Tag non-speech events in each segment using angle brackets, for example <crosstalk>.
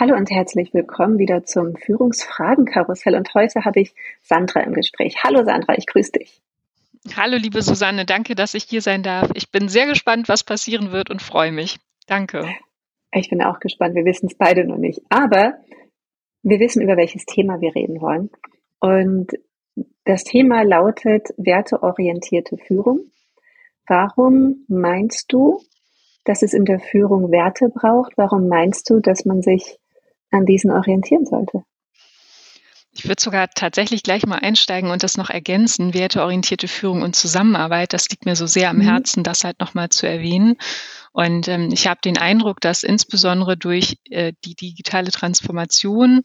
Hallo und herzlich willkommen wieder zum Führungsfragenkarussell. Und heute habe ich Sandra im Gespräch. Hallo Sandra, ich grüße dich. Hallo liebe Susanne, danke, dass ich hier sein darf. Ich bin sehr gespannt, was passieren wird und freue mich. Danke. Ich bin auch gespannt. Wir wissen es beide noch nicht. Aber wir wissen, über welches Thema wir reden wollen. Und das Thema lautet werteorientierte Führung. Warum meinst du, dass es in der Führung Werte braucht? Warum meinst du, dass man sich an diesen orientieren sollte. Ich würde sogar tatsächlich gleich mal einsteigen und das noch ergänzen. Werteorientierte Führung und Zusammenarbeit, das liegt mir so sehr am mhm. Herzen, das halt nochmal zu erwähnen. Und ähm, ich habe den Eindruck, dass insbesondere durch äh, die digitale Transformation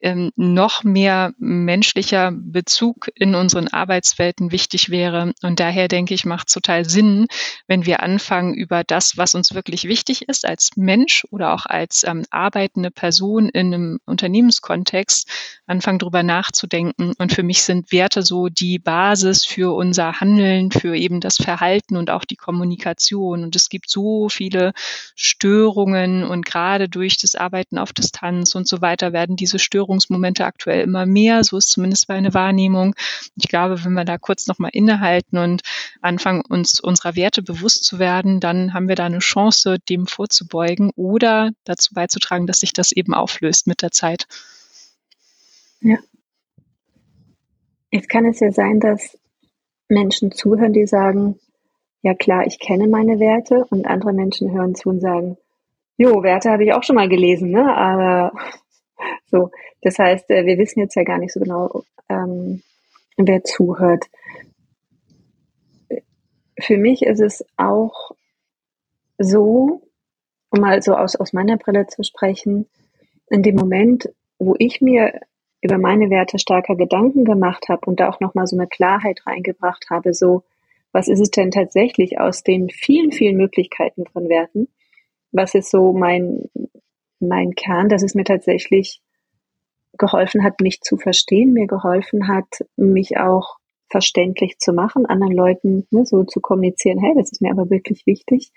ähm, noch mehr menschlicher Bezug in unseren Arbeitswelten wichtig wäre. Und daher denke ich, macht es total Sinn, wenn wir anfangen, über das, was uns wirklich wichtig ist als Mensch oder auch als ähm, arbeitende Person in einem Unternehmenskontext, anfangen darüber nachzudenken. Und für mich sind Werte so die Basis für unser Handeln, für eben das Verhalten und auch die Kommunikation. Und es gibt so viele Störungen und gerade durch das Arbeiten auf Distanz und so weiter werden diese Störungen Störungsmomente aktuell immer mehr. So ist zumindest meine Wahrnehmung. Ich glaube, wenn wir da kurz nochmal innehalten und anfangen, uns unserer Werte bewusst zu werden, dann haben wir da eine Chance, dem vorzubeugen oder dazu beizutragen, dass sich das eben auflöst mit der Zeit. Ja. Jetzt kann es ja sein, dass Menschen zuhören, die sagen, ja klar, ich kenne meine Werte und andere Menschen hören zu und sagen, jo, Werte habe ich auch schon mal gelesen, ne? aber so, das heißt, äh, wir wissen jetzt ja gar nicht so genau, ähm, wer zuhört. Für mich ist es auch so, um mal so aus, aus meiner Brille zu sprechen, in dem Moment, wo ich mir über meine Werte stärker Gedanken gemacht habe und da auch nochmal so eine Klarheit reingebracht habe, so, was ist es denn tatsächlich aus den vielen, vielen Möglichkeiten von Werten? Was ist so mein, mein Kern, dass es mir tatsächlich geholfen hat, mich zu verstehen, mir geholfen hat, mich auch verständlich zu machen, anderen Leuten ne, so zu kommunizieren, hey, das ist mir aber wirklich wichtig.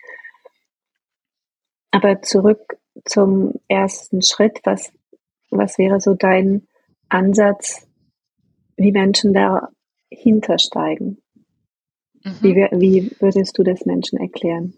Aber zurück zum ersten Schritt, was, was wäre so dein Ansatz, wie Menschen dahinter steigen? Mhm. Wie, wie würdest du das Menschen erklären?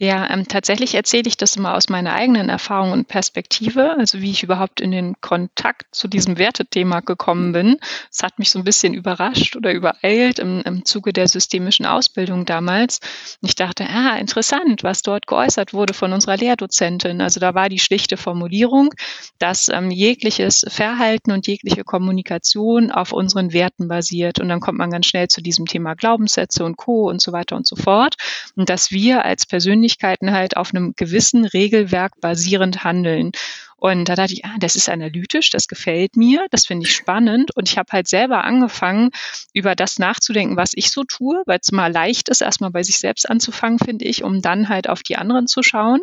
Ja, ähm, tatsächlich erzähle ich das immer aus meiner eigenen Erfahrung und Perspektive, also wie ich überhaupt in den Kontakt zu diesem Wertethema gekommen bin. Es hat mich so ein bisschen überrascht oder übereilt im, im Zuge der systemischen Ausbildung damals. Ich dachte, ah, interessant, was dort geäußert wurde von unserer Lehrdozentin. Also da war die schlichte Formulierung, dass ähm, jegliches Verhalten und jegliche Kommunikation auf unseren Werten basiert. Und dann kommt man ganz schnell zu diesem Thema Glaubenssätze und Co. und so weiter und so fort. Und dass wir als persönlich Persönlichkeiten halt auf einem gewissen Regelwerk basierend handeln. Und da dachte ich, ah, das ist analytisch, das gefällt mir, das finde ich spannend. Und ich habe halt selber angefangen, über das nachzudenken, was ich so tue, weil es mal leicht ist, erstmal bei sich selbst anzufangen, finde ich, um dann halt auf die anderen zu schauen.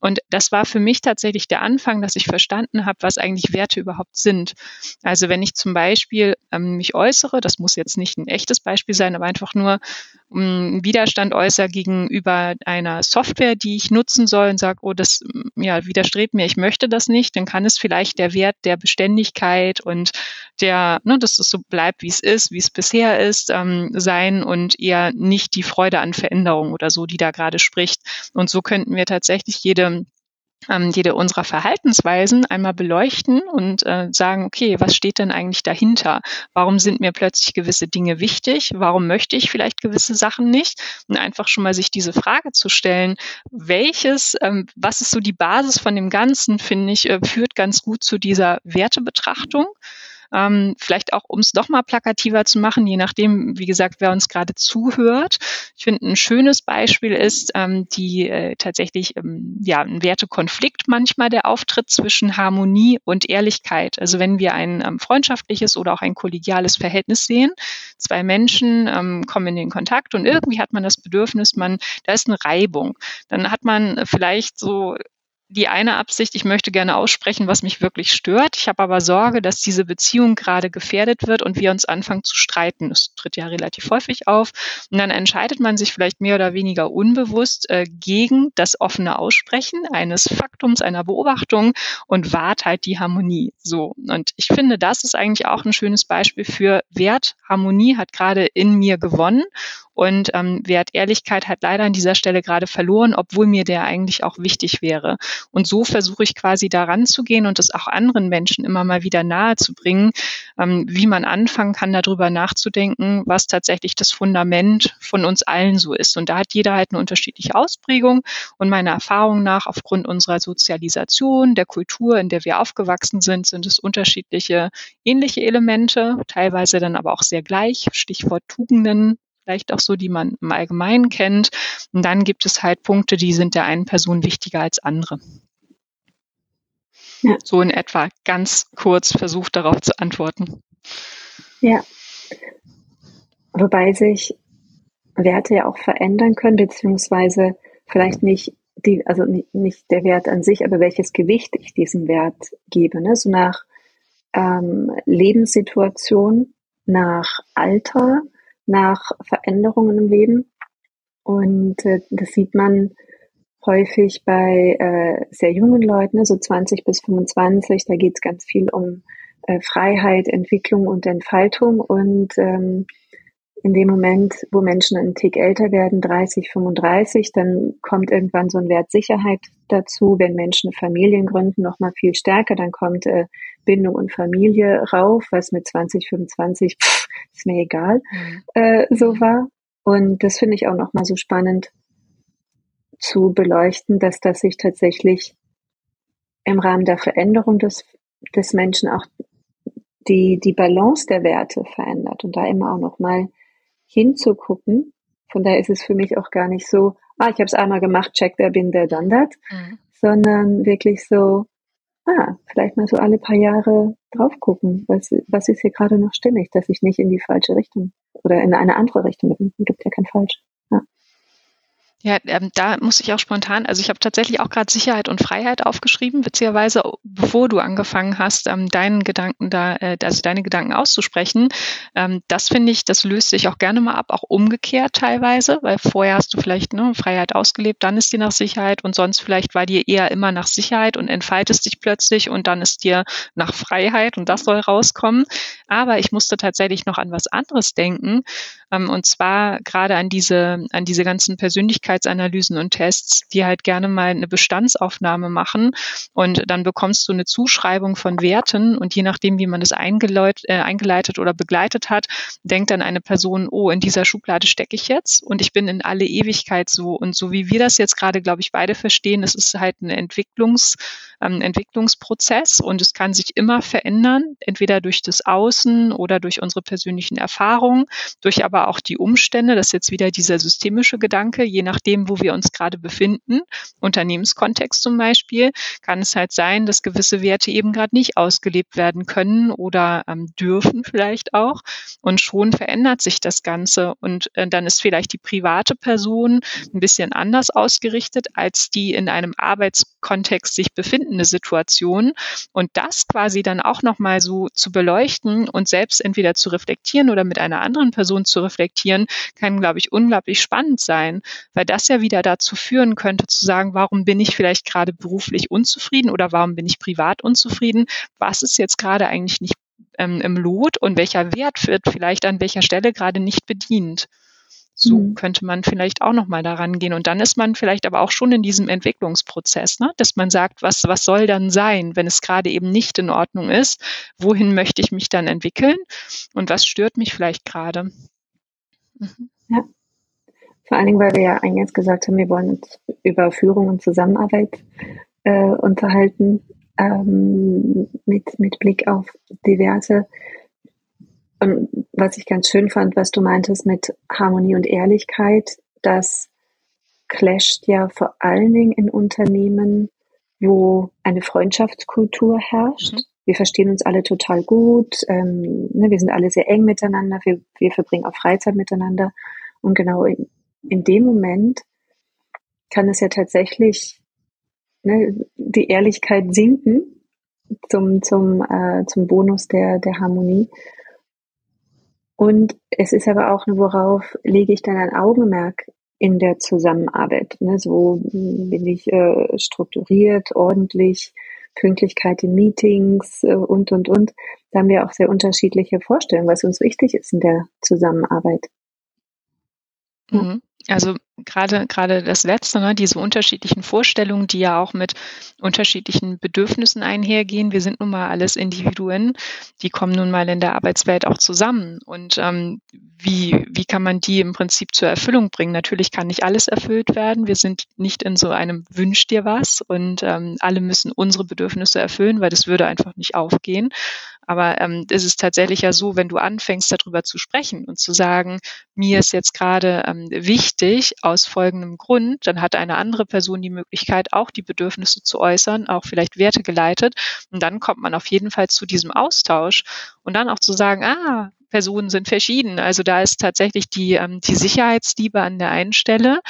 Und das war für mich tatsächlich der Anfang, dass ich verstanden habe, was eigentlich Werte überhaupt sind. Also wenn ich zum Beispiel ähm, mich äußere, das muss jetzt nicht ein echtes Beispiel sein, aber einfach nur ähm, Widerstand äußere gegenüber einer Software, die ich nutzen soll und sage, oh, das ja, widerstrebt mir, ich möchte das nicht nicht, dann kann es vielleicht der Wert der Beständigkeit und der, ne, dass es so bleibt, wie es ist, wie es bisher ist, ähm, sein und eher nicht die Freude an Veränderung oder so, die da gerade spricht. Und so könnten wir tatsächlich jede ähm, jede unserer Verhaltensweisen einmal beleuchten und äh, sagen, okay, was steht denn eigentlich dahinter? Warum sind mir plötzlich gewisse Dinge wichtig? Warum möchte ich vielleicht gewisse Sachen nicht? Und einfach schon mal sich diese Frage zu stellen, welches, ähm, was ist so die Basis von dem Ganzen, finde ich, äh, führt ganz gut zu dieser Wertebetrachtung. Ähm, vielleicht auch, um es doch mal plakativer zu machen, je nachdem, wie gesagt, wer uns gerade zuhört. Ich finde, ein schönes Beispiel ist ähm, die äh, tatsächlich ähm, ja ein Wertekonflikt manchmal der Auftritt zwischen Harmonie und Ehrlichkeit. Also wenn wir ein ähm, freundschaftliches oder auch ein kollegiales Verhältnis sehen, zwei Menschen ähm, kommen in den Kontakt und irgendwie hat man das Bedürfnis, man da ist eine Reibung. Dann hat man vielleicht so die eine Absicht, ich möchte gerne aussprechen, was mich wirklich stört. Ich habe aber Sorge, dass diese Beziehung gerade gefährdet wird und wir uns anfangen zu streiten. Das tritt ja relativ häufig auf. Und dann entscheidet man sich vielleicht mehr oder weniger unbewusst äh, gegen das offene Aussprechen eines Faktums, einer Beobachtung und wahrt halt die Harmonie. So. Und ich finde, das ist eigentlich auch ein schönes Beispiel für Wert. Harmonie hat gerade in mir gewonnen und ähm, Wert Ehrlichkeit hat leider an dieser Stelle gerade verloren, obwohl mir der eigentlich auch wichtig wäre. Und so versuche ich quasi daran zu gehen und es auch anderen Menschen immer mal wieder nahe zu bringen, ähm, wie man anfangen kann, darüber nachzudenken, was tatsächlich das Fundament von uns allen so ist. Und da hat jeder halt eine unterschiedliche Ausprägung. Und meiner Erfahrung nach, aufgrund unserer Sozialisation, der Kultur, in der wir aufgewachsen sind, sind es unterschiedliche ähnliche Elemente, teilweise dann aber auch sehr gleich. Stichwort Tugenden, vielleicht auch so, die man im Allgemeinen kennt. Und dann gibt es halt Punkte, die sind der einen Person wichtiger als andere. Ja. So in etwa ganz kurz versucht darauf zu antworten. Ja. Wobei sich Werte ja auch verändern können, beziehungsweise vielleicht nicht die, also nicht der Wert an sich, aber welches Gewicht ich diesem Wert gebe. Ne? So nach ähm, Lebenssituation, nach Alter, nach Veränderungen im Leben. Und äh, das sieht man häufig bei äh, sehr jungen Leuten, so 20 bis 25. Da geht es ganz viel um äh, Freiheit, Entwicklung und Entfaltung. Und ähm, in dem Moment, wo Menschen einen Tick älter werden, 30, 35, dann kommt irgendwann so ein Wert Sicherheit dazu. Wenn Menschen Familien gründen, noch mal viel stärker, dann kommt äh, Bindung und Familie rauf, was mit 20, 25, pff, ist mir egal, mhm. äh, so war. Und das finde ich auch noch mal so spannend zu beleuchten, dass das sich tatsächlich im Rahmen der Veränderung des, des Menschen auch die, die Balance der Werte verändert und da immer auch noch mal hinzugucken. Von daher ist es für mich auch gar nicht so, ah, ich habe es einmal gemacht, check, der bin der dann das, mhm. sondern wirklich so, ah, vielleicht mal so alle paar Jahre drauf gucken, was, was ist hier gerade noch stimmig, dass ich nicht in die falsche Richtung oder in eine andere Richtung bin. Gibt ja kein Falsch. Ja. Ähm, da muss ich auch spontan, also ich habe tatsächlich auch gerade Sicherheit und Freiheit aufgeschrieben, witzigerweise, bevor du angefangen hast, ähm, deinen Gedanken da, äh, also deine Gedanken auszusprechen. Ähm, das finde ich, das löst sich auch gerne mal ab, auch umgekehrt teilweise, weil vorher hast du vielleicht ne, Freiheit ausgelebt, dann ist dir nach Sicherheit und sonst vielleicht war dir eher immer nach Sicherheit und entfaltest dich plötzlich und dann ist dir nach Freiheit und das soll rauskommen. Aber ich musste tatsächlich noch an was anderes denken, ähm, und zwar gerade an diese, an diese ganzen Persönlichkeitsanalysen und Tests, die halt gerne mal eine Bestandsaufnahme machen und dann bekommst du eine Zuschreibung von Werten und je nachdem, wie man das eingeleitet, äh, eingeleitet oder begleitet hat, denkt dann eine Person, oh, in dieser Schublade stecke ich jetzt und ich bin in alle Ewigkeit so. Und so wie wir das jetzt gerade, glaube ich, beide verstehen, es ist halt ein Entwicklungs, ähm, Entwicklungsprozess und es kann sich immer verändern, entweder durch das Außen oder durch unsere persönlichen Erfahrungen, durch aber auch die Umstände. Das ist jetzt wieder dieser systemische Gedanke, je nachdem, wo wir uns gerade befinden, Unternehmenskontext zum Beispiel, kann es halt sein, dass gewisse Werte eben gerade nicht ausgelebt werden können oder ähm, dürfen vielleicht auch. Und schon verändert sich das Ganze. Und äh, dann ist vielleicht die private Person ein bisschen anders ausgerichtet als die in einem Arbeitskontext sich befindende Situation. Und das quasi dann auch nochmal so zu beleuchten und selbst entweder zu reflektieren oder mit einer anderen Person zu reflektieren, kann, glaube ich, unglaublich spannend sein, weil das ja wieder dazu führen könnte, zu sagen, warum bin ich vielleicht gerade beruflich unzufrieden oder warum bin ich privat unzufrieden? Was ist jetzt gerade eigentlich nicht ähm, im Lot und welcher Wert wird vielleicht an welcher Stelle gerade nicht bedient? So mhm. könnte man vielleicht auch nochmal daran gehen. Und dann ist man vielleicht aber auch schon in diesem Entwicklungsprozess, ne? dass man sagt, was, was soll dann sein, wenn es gerade eben nicht in Ordnung ist? Wohin möchte ich mich dann entwickeln? Und was stört mich vielleicht gerade? Mhm. Ja. Vor allen Dingen, weil wir ja eingangs gesagt haben, wir wollen uns über Führung und Zusammenarbeit äh, unterhalten, ähm, mit, mit Blick auf diverse. Und was ich ganz schön fand, was du meintest mit Harmonie und Ehrlichkeit, das clasht ja vor allen Dingen in Unternehmen, wo eine Freundschaftskultur herrscht. Mhm. Wir verstehen uns alle total gut, ähm, ne, wir sind alle sehr eng miteinander, wir, wir verbringen auch Freizeit miteinander. Und genau in, in dem Moment kann es ja tatsächlich ne, die Ehrlichkeit sinken zum, zum, äh, zum Bonus der, der Harmonie. Und es ist aber auch, worauf lege ich dann ein Augenmerk in der Zusammenarbeit? Ne? So bin ich äh, strukturiert, ordentlich, Pünktlichkeit in Meetings äh, und, und, und. Da haben wir auch sehr unterschiedliche Vorstellungen, was uns wichtig ist in der Zusammenarbeit. Ja. Mhm. Also gerade gerade das letzte, ne, diese unterschiedlichen Vorstellungen, die ja auch mit unterschiedlichen Bedürfnissen einhergehen. Wir sind nun mal alles Individuen, die kommen nun mal in der Arbeitswelt auch zusammen. Und ähm, wie wie kann man die im Prinzip zur Erfüllung bringen? Natürlich kann nicht alles erfüllt werden. Wir sind nicht in so einem Wünsch dir was und ähm, alle müssen unsere Bedürfnisse erfüllen, weil das würde einfach nicht aufgehen. Aber ähm, es ist tatsächlich ja so, wenn du anfängst, darüber zu sprechen und zu sagen, mir ist jetzt gerade ähm, wichtig aus folgendem Grund, dann hat eine andere Person die Möglichkeit, auch die Bedürfnisse zu äußern, auch vielleicht Werte geleitet. Und dann kommt man auf jeden Fall zu diesem Austausch und dann auch zu sagen, ah, Personen sind verschieden. Also da ist tatsächlich die, ähm, die Sicherheitsliebe an der einen Stelle,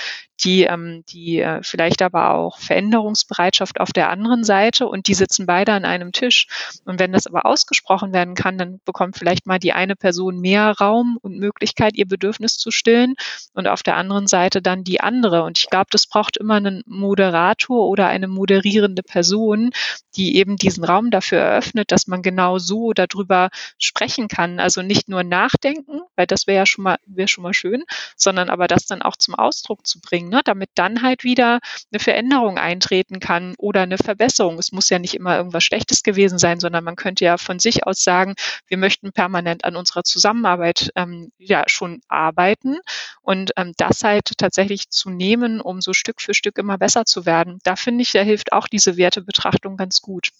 die, ähm, die äh, vielleicht aber auch Veränderungsbereitschaft auf der anderen Seite und die sitzen beide an einem Tisch. Und wenn das aber ausgesprochen werden kann, dann bekommt vielleicht mal die eine Person mehr Raum und Möglichkeit, ihr Bedürfnis zu stillen und auf der anderen Seite dann die andere. Und ich glaube, das braucht immer einen Moderator oder eine moderierende Person, die eben diesen Raum dafür eröffnet, dass man genau so darüber sprechen kann. Also nicht nur nachdenken, weil das wäre ja schon mal, wäre schon mal schön, sondern aber das dann auch zum Ausdruck zu bringen, ne? damit dann halt wieder eine Veränderung eintreten kann oder eine Verbesserung. Es muss ja nicht immer irgendwas Schlechtes gewesen sein, sondern man könnte ja von sich aus sagen, wir möchten permanent an unserer Zusammenarbeit ähm, ja schon arbeiten und ähm, das halt tatsächlich zu nehmen, um so Stück für Stück immer besser zu werden. Da finde ich, da hilft auch diese Wertebetrachtung ganz gut.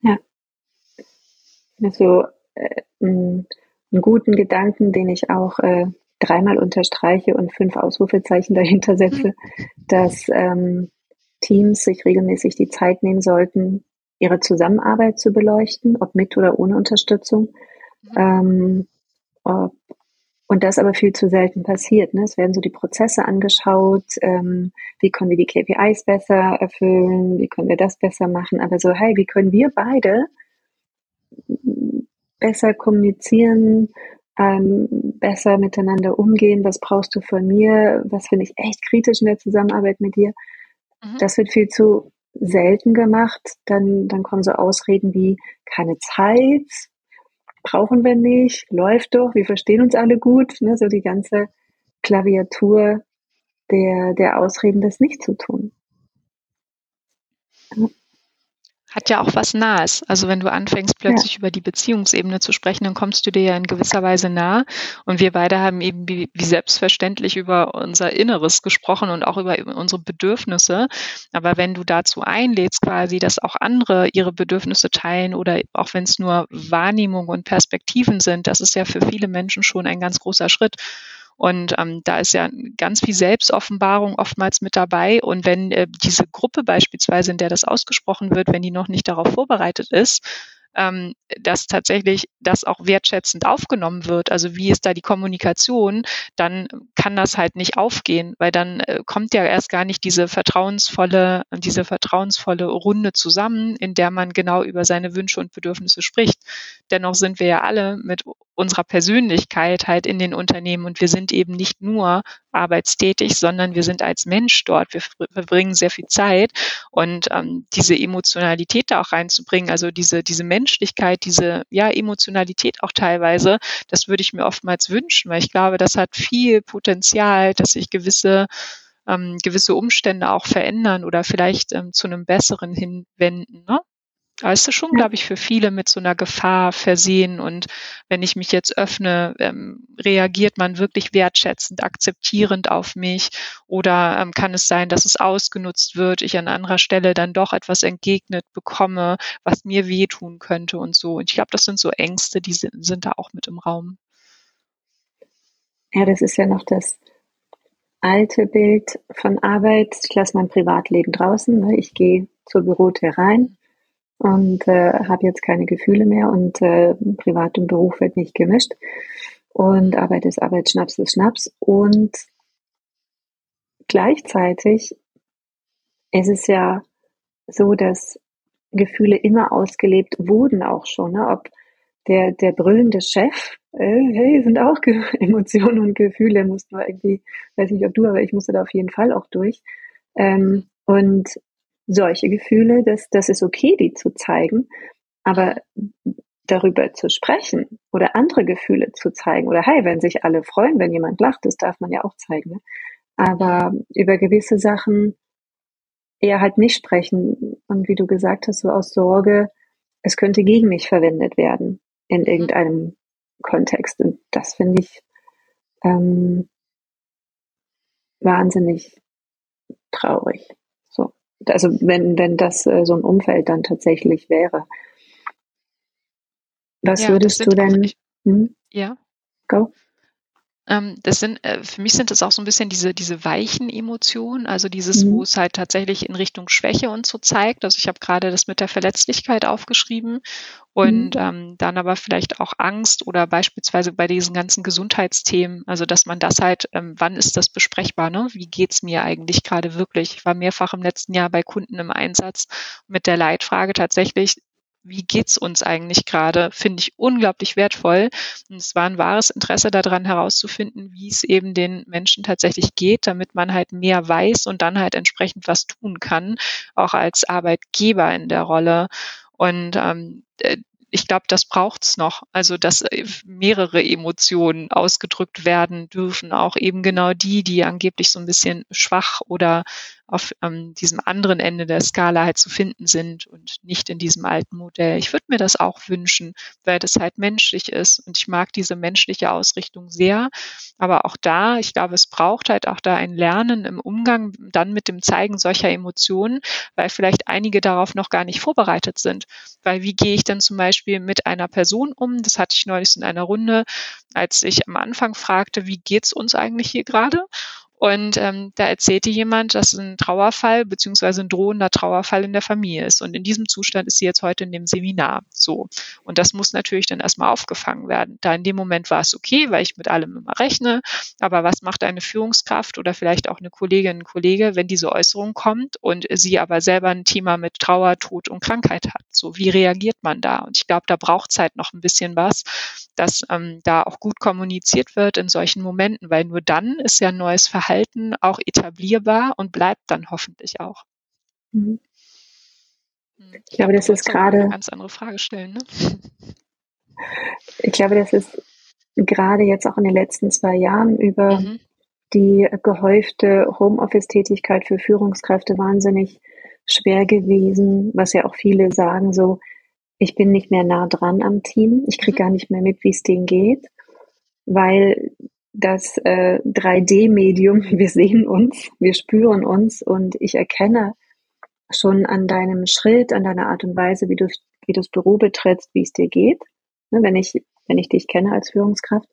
Ja. Also äh, einen guten Gedanken, den ich auch äh, dreimal unterstreiche und fünf Ausrufezeichen dahinter setze, dass ähm, Teams sich regelmäßig die Zeit nehmen sollten, ihre Zusammenarbeit zu beleuchten, ob mit oder ohne Unterstützung. Mhm. Ähm, ob, und das aber viel zu selten passiert. Ne? Es werden so die Prozesse angeschaut, ähm, wie können wir die KPIs besser erfüllen, wie können wir das besser machen, aber so, hey, wie können wir beide besser kommunizieren, ähm, besser miteinander umgehen, was brauchst du von mir, was finde ich echt kritisch in der Zusammenarbeit mit dir. Mhm. Das wird viel zu selten gemacht. Dann, dann kommen so Ausreden wie keine Zeit, brauchen wir nicht, läuft doch, wir verstehen uns alle gut. Ne? So die ganze Klaviatur der, der Ausreden, das nicht zu tun. Hat ja auch was Nahes. Also wenn du anfängst, plötzlich ja. über die Beziehungsebene zu sprechen, dann kommst du dir ja in gewisser Weise nah. Und wir beide haben eben wie, wie selbstverständlich über unser Inneres gesprochen und auch über, über unsere Bedürfnisse. Aber wenn du dazu einlädst, quasi, dass auch andere ihre Bedürfnisse teilen oder auch wenn es nur Wahrnehmung und Perspektiven sind, das ist ja für viele Menschen schon ein ganz großer Schritt. Und ähm, da ist ja ganz viel Selbstoffenbarung oftmals mit dabei. Und wenn äh, diese Gruppe beispielsweise, in der das ausgesprochen wird, wenn die noch nicht darauf vorbereitet ist, ähm, dass tatsächlich das auch wertschätzend aufgenommen wird. Also wie ist da die Kommunikation, dann kann das halt nicht aufgehen, weil dann äh, kommt ja erst gar nicht diese vertrauensvolle, diese vertrauensvolle Runde zusammen, in der man genau über seine Wünsche und Bedürfnisse spricht. Dennoch sind wir ja alle mit unserer Persönlichkeit halt in den Unternehmen und wir sind eben nicht nur arbeitstätig, sondern wir sind als Mensch dort. Wir verbringen sehr viel Zeit und ähm, diese Emotionalität da auch reinzubringen, also diese, diese Menschlichkeit, diese ja, Emotionalität auch teilweise, das würde ich mir oftmals wünschen, weil ich glaube, das hat viel Potenzial, dass sich gewisse ähm, gewisse Umstände auch verändern oder vielleicht ähm, zu einem besseren hinwenden. Ne? Ist schon, ja. glaube ich, für viele mit so einer Gefahr versehen. Und wenn ich mich jetzt öffne, ähm, reagiert man wirklich wertschätzend, akzeptierend auf mich? Oder ähm, kann es sein, dass es ausgenutzt wird, ich an anderer Stelle dann doch etwas entgegnet bekomme, was mir wehtun könnte und so? Und ich glaube, das sind so Ängste, die sind, sind da auch mit im Raum. Ja, das ist ja noch das alte Bild von Arbeit. Ich lasse mein Privatleben draußen. Ne? Ich gehe zur Bürotür rein und äh, habe jetzt keine Gefühle mehr und äh, Privat und Beruf wird nicht gemischt und Arbeit ist Arbeit, Schnaps ist Schnaps und gleichzeitig ist es ja so, dass Gefühle immer ausgelebt wurden auch schon, ne? ob der, der brüllende Chef, äh, hey, sind auch Ge <laughs> Emotionen und Gefühle, mussten wir irgendwie, weiß nicht ob du, aber ich musste da auf jeden Fall auch durch. Ähm, und solche Gefühle, das, das ist okay, die zu zeigen, aber darüber zu sprechen oder andere Gefühle zu zeigen oder hey, wenn sich alle freuen, wenn jemand lacht, das darf man ja auch zeigen. Ne? Aber über gewisse Sachen eher halt nicht sprechen und wie du gesagt hast, so aus Sorge, es könnte gegen mich verwendet werden in mhm. irgendeinem Kontext. Und das finde ich ähm, wahnsinnig traurig also wenn, wenn das äh, so ein Umfeld dann tatsächlich wäre. Was ja, würdest du denn? Hm? Ja. Go. Ähm, das sind, äh, für mich sind das auch so ein bisschen diese, diese weichen Emotionen, also dieses, mhm. wo es halt tatsächlich in Richtung Schwäche und so zeigt. Also ich habe gerade das mit der Verletzlichkeit aufgeschrieben und mhm. ähm, dann aber vielleicht auch Angst oder beispielsweise bei diesen ganzen Gesundheitsthemen, also dass man das halt, ähm, wann ist das besprechbar, ne? Wie geht's mir eigentlich gerade wirklich? Ich war mehrfach im letzten Jahr bei Kunden im Einsatz mit der Leitfrage tatsächlich, wie geht's uns eigentlich gerade, finde ich unglaublich wertvoll. Und es war ein wahres Interesse daran herauszufinden, wie es eben den Menschen tatsächlich geht, damit man halt mehr weiß und dann halt entsprechend was tun kann, auch als Arbeitgeber in der Rolle. Und ähm, äh, ich glaube, das braucht's noch. Also, dass äh, mehrere Emotionen ausgedrückt werden dürfen, auch eben genau die, die angeblich so ein bisschen schwach oder auf ähm, diesem anderen Ende der Skala halt zu finden sind und nicht in diesem alten Modell. Ich würde mir das auch wünschen, weil das halt menschlich ist und ich mag diese menschliche Ausrichtung sehr. Aber auch da, ich glaube, es braucht halt auch da ein Lernen im Umgang dann mit dem Zeigen solcher Emotionen, weil vielleicht einige darauf noch gar nicht vorbereitet sind. Weil wie gehe ich denn zum Beispiel mit einer Person um? Das hatte ich neulich in einer Runde, als ich am Anfang fragte, wie geht's uns eigentlich hier gerade? Und ähm, da erzählte jemand, dass ein Trauerfall beziehungsweise ein drohender Trauerfall in der Familie ist. Und in diesem Zustand ist sie jetzt heute in dem Seminar. So. Und das muss natürlich dann erstmal aufgefangen werden. Da in dem Moment war es okay, weil ich mit allem immer rechne. Aber was macht eine Führungskraft oder vielleicht auch eine Kollegin, ein Kollege, wenn diese Äußerung kommt und sie aber selber ein Thema mit Trauer, Tod und Krankheit hat? So, wie reagiert man da? Und ich glaube, da braucht es halt noch ein bisschen was, dass ähm, da auch gut kommuniziert wird in solchen Momenten, weil nur dann ist ja ein neues Verhalten auch etablierbar und bleibt dann hoffentlich auch. Mhm. Hm, ich, glaube, das ist gerade eine ganz andere Frage stellen. Ne? Ich glaube, das ist gerade jetzt auch in den letzten zwei Jahren über mhm. die gehäufte Homeoffice-Tätigkeit für Führungskräfte wahnsinnig schwer gewesen, was ja auch viele sagen, so, ich bin nicht mehr nah dran am Team, ich kriege mhm. gar nicht mehr mit, wie es denen geht, weil das äh, 3D-Medium, <laughs> wir sehen uns, wir spüren uns und ich erkenne schon an deinem Schritt, an deiner Art und Weise, wie du, wie du das Büro betrittst, wie es dir geht, ne, wenn ich, wenn ich dich kenne als Führungskraft.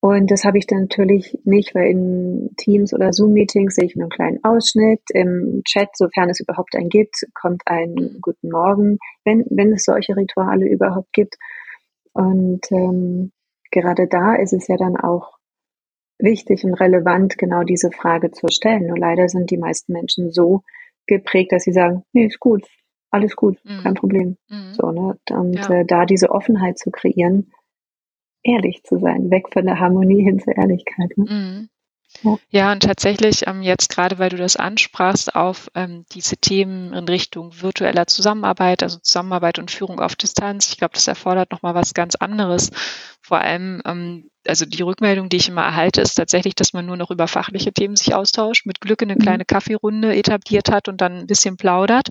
Und das habe ich dann natürlich nicht, weil in Teams oder Zoom-Meetings sehe ich nur einen kleinen Ausschnitt. Im Chat, sofern es überhaupt einen gibt, kommt ein Guten Morgen, wenn, wenn es solche Rituale überhaupt gibt. Und ähm, gerade da ist es ja dann auch wichtig und relevant, genau diese Frage zu stellen. Nur leider sind die meisten Menschen so geprägt, dass sie sagen, nee, ist gut, alles gut, mhm. kein Problem. Mhm. So, ne? Und ja. äh, da diese Offenheit zu kreieren, ehrlich zu sein, weg von der Harmonie hin zur Ehrlichkeit. Ne? Mhm. Ja. ja, und tatsächlich ähm, jetzt gerade, weil du das ansprachst, auf ähm, diese Themen in Richtung virtueller Zusammenarbeit, also Zusammenarbeit und Führung auf Distanz. Ich glaube, das erfordert nochmal was ganz anderes. Vor allem ähm, also die Rückmeldung, die ich immer erhalte, ist tatsächlich, dass man nur noch über fachliche Themen sich austauscht, mit Glück eine mhm. kleine Kaffeerunde etabliert hat und dann ein bisschen plaudert.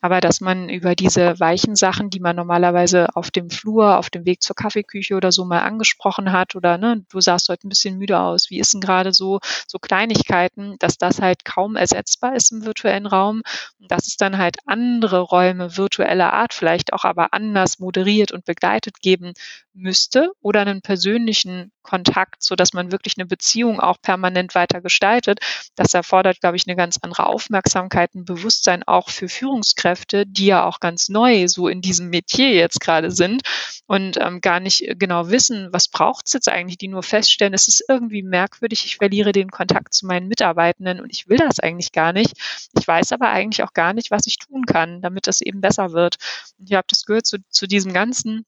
Aber dass man über diese weichen Sachen, die man normalerweise auf dem Flur, auf dem Weg zur Kaffeeküche oder so mal angesprochen hat oder ne, du sahst heute ein bisschen müde aus, wie ist denn gerade so, so Kleinigkeiten, dass das halt kaum ersetzbar ist im virtuellen Raum und dass es dann halt andere Räume virtueller Art vielleicht auch aber anders moderiert und begleitet geben müsste oder einen persönlichen Kontakt, so dass man wirklich eine Beziehung auch permanent weiter gestaltet. Das erfordert, glaube ich, eine ganz andere Aufmerksamkeit, ein Bewusstsein auch für Führungskräfte, die ja auch ganz neu so in diesem Metier jetzt gerade sind und ähm, gar nicht genau wissen, was braucht es jetzt eigentlich, die nur feststellen, es ist irgendwie merkwürdig, ich verliere den Kontakt zu meinen Mitarbeitenden und ich will das eigentlich gar nicht. Ich weiß aber eigentlich auch gar nicht, was ich tun kann, damit das eben besser wird. Und ich habe das gehört zu, zu diesem ganzen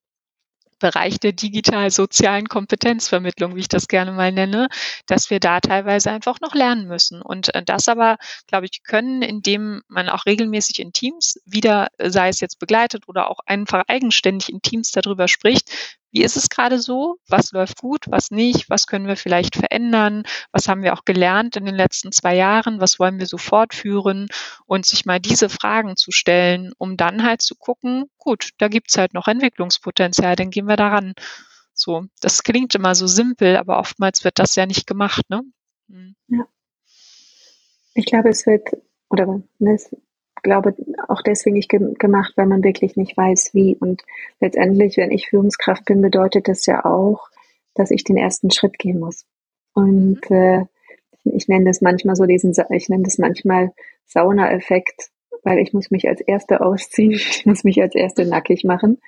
Bereich der digital-sozialen Kompetenzvermittlung, wie ich das gerne mal nenne, dass wir da teilweise einfach noch lernen müssen. Und äh, das aber, glaube ich, können, indem man auch regelmäßig in Teams wieder, sei es jetzt begleitet oder auch einfach eigenständig in Teams darüber spricht, wie ist es gerade so? Was läuft gut? Was nicht? Was können wir vielleicht verändern? Was haben wir auch gelernt in den letzten zwei Jahren? Was wollen wir so fortführen? Und sich mal diese Fragen zu stellen, um dann halt zu gucken, gut, da gibt's halt noch Entwicklungspotenzial, dann gehen wir daran. So, das klingt immer so simpel, aber oftmals wird das ja nicht gemacht, ne? Hm. Ja. Ich glaube, es wird, oder ne, es glaube auch deswegen nicht ge gemacht, weil man wirklich nicht weiß, wie. Und letztendlich, wenn ich Führungskraft bin, bedeutet das ja auch, dass ich den ersten Schritt gehen muss. Und mhm. äh, ich nenne das manchmal so diesen, ich nenne das manchmal Sauna-Effekt, weil ich muss mich als Erste ausziehen, <laughs> ich muss mich als Erste nackig machen.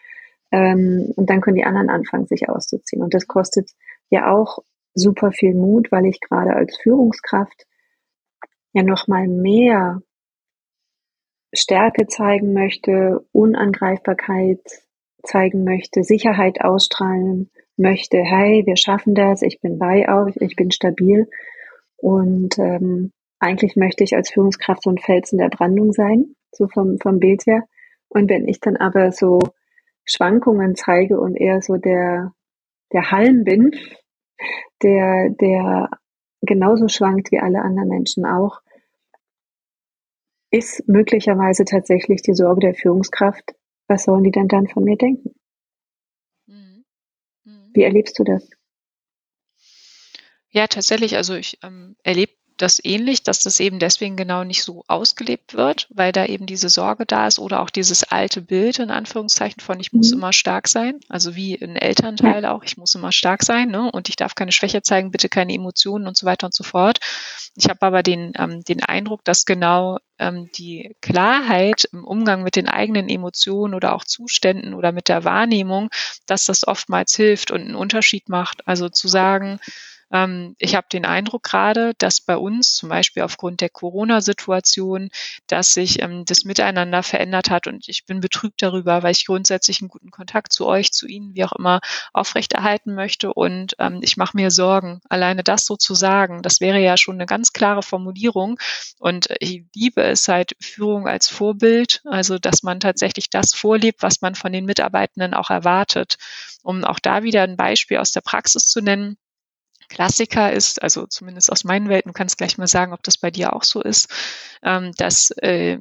Ähm, und dann können die anderen anfangen, sich auszuziehen. Und das kostet ja auch super viel Mut, weil ich gerade als Führungskraft ja noch mal mehr Stärke zeigen möchte, Unangreifbarkeit zeigen möchte, Sicherheit ausstrahlen möchte, hey, wir schaffen das, ich bin bei euch, ich bin stabil. Und ähm, eigentlich möchte ich als Führungskraft so ein Felsen der Brandung sein, so vom, vom Bild her. Und wenn ich dann aber so Schwankungen zeige und eher so der, der Halm bin, der, der genauso schwankt wie alle anderen Menschen auch, ist möglicherweise tatsächlich die Sorge der Führungskraft, was sollen die denn dann von mir denken? Mhm. Mhm. Wie erlebst du das? Ja, tatsächlich. Also ich ähm, erlebe das ähnlich, dass das eben deswegen genau nicht so ausgelebt wird, weil da eben diese Sorge da ist oder auch dieses alte Bild in Anführungszeichen von ich muss mhm. immer stark sein, also wie ein Elternteil ja. auch, ich muss immer stark sein ne? und ich darf keine Schwäche zeigen, bitte keine Emotionen und so weiter und so fort. Ich habe aber den, ähm, den Eindruck, dass genau ähm, die Klarheit im Umgang mit den eigenen Emotionen oder auch Zuständen oder mit der Wahrnehmung, dass das oftmals hilft und einen Unterschied macht. Also zu sagen, ähm, ich habe den Eindruck gerade, dass bei uns zum Beispiel aufgrund der Corona-Situation, dass sich ähm, das Miteinander verändert hat und ich bin betrübt darüber, weil ich grundsätzlich einen guten Kontakt zu euch, zu Ihnen, wie auch immer, aufrechterhalten möchte und ähm, ich mache mir Sorgen. Alleine das so zu sagen, das wäre ja schon eine ganz klare Formulierung und ich liebe es halt Führung als Vorbild, also dass man tatsächlich das vorlebt, was man von den Mitarbeitenden auch erwartet. Um auch da wieder ein Beispiel aus der Praxis zu nennen, Klassiker ist, also zumindest aus meinen Welten, du kannst gleich mal sagen, ob das bei dir auch so ist, ähm, dass äh,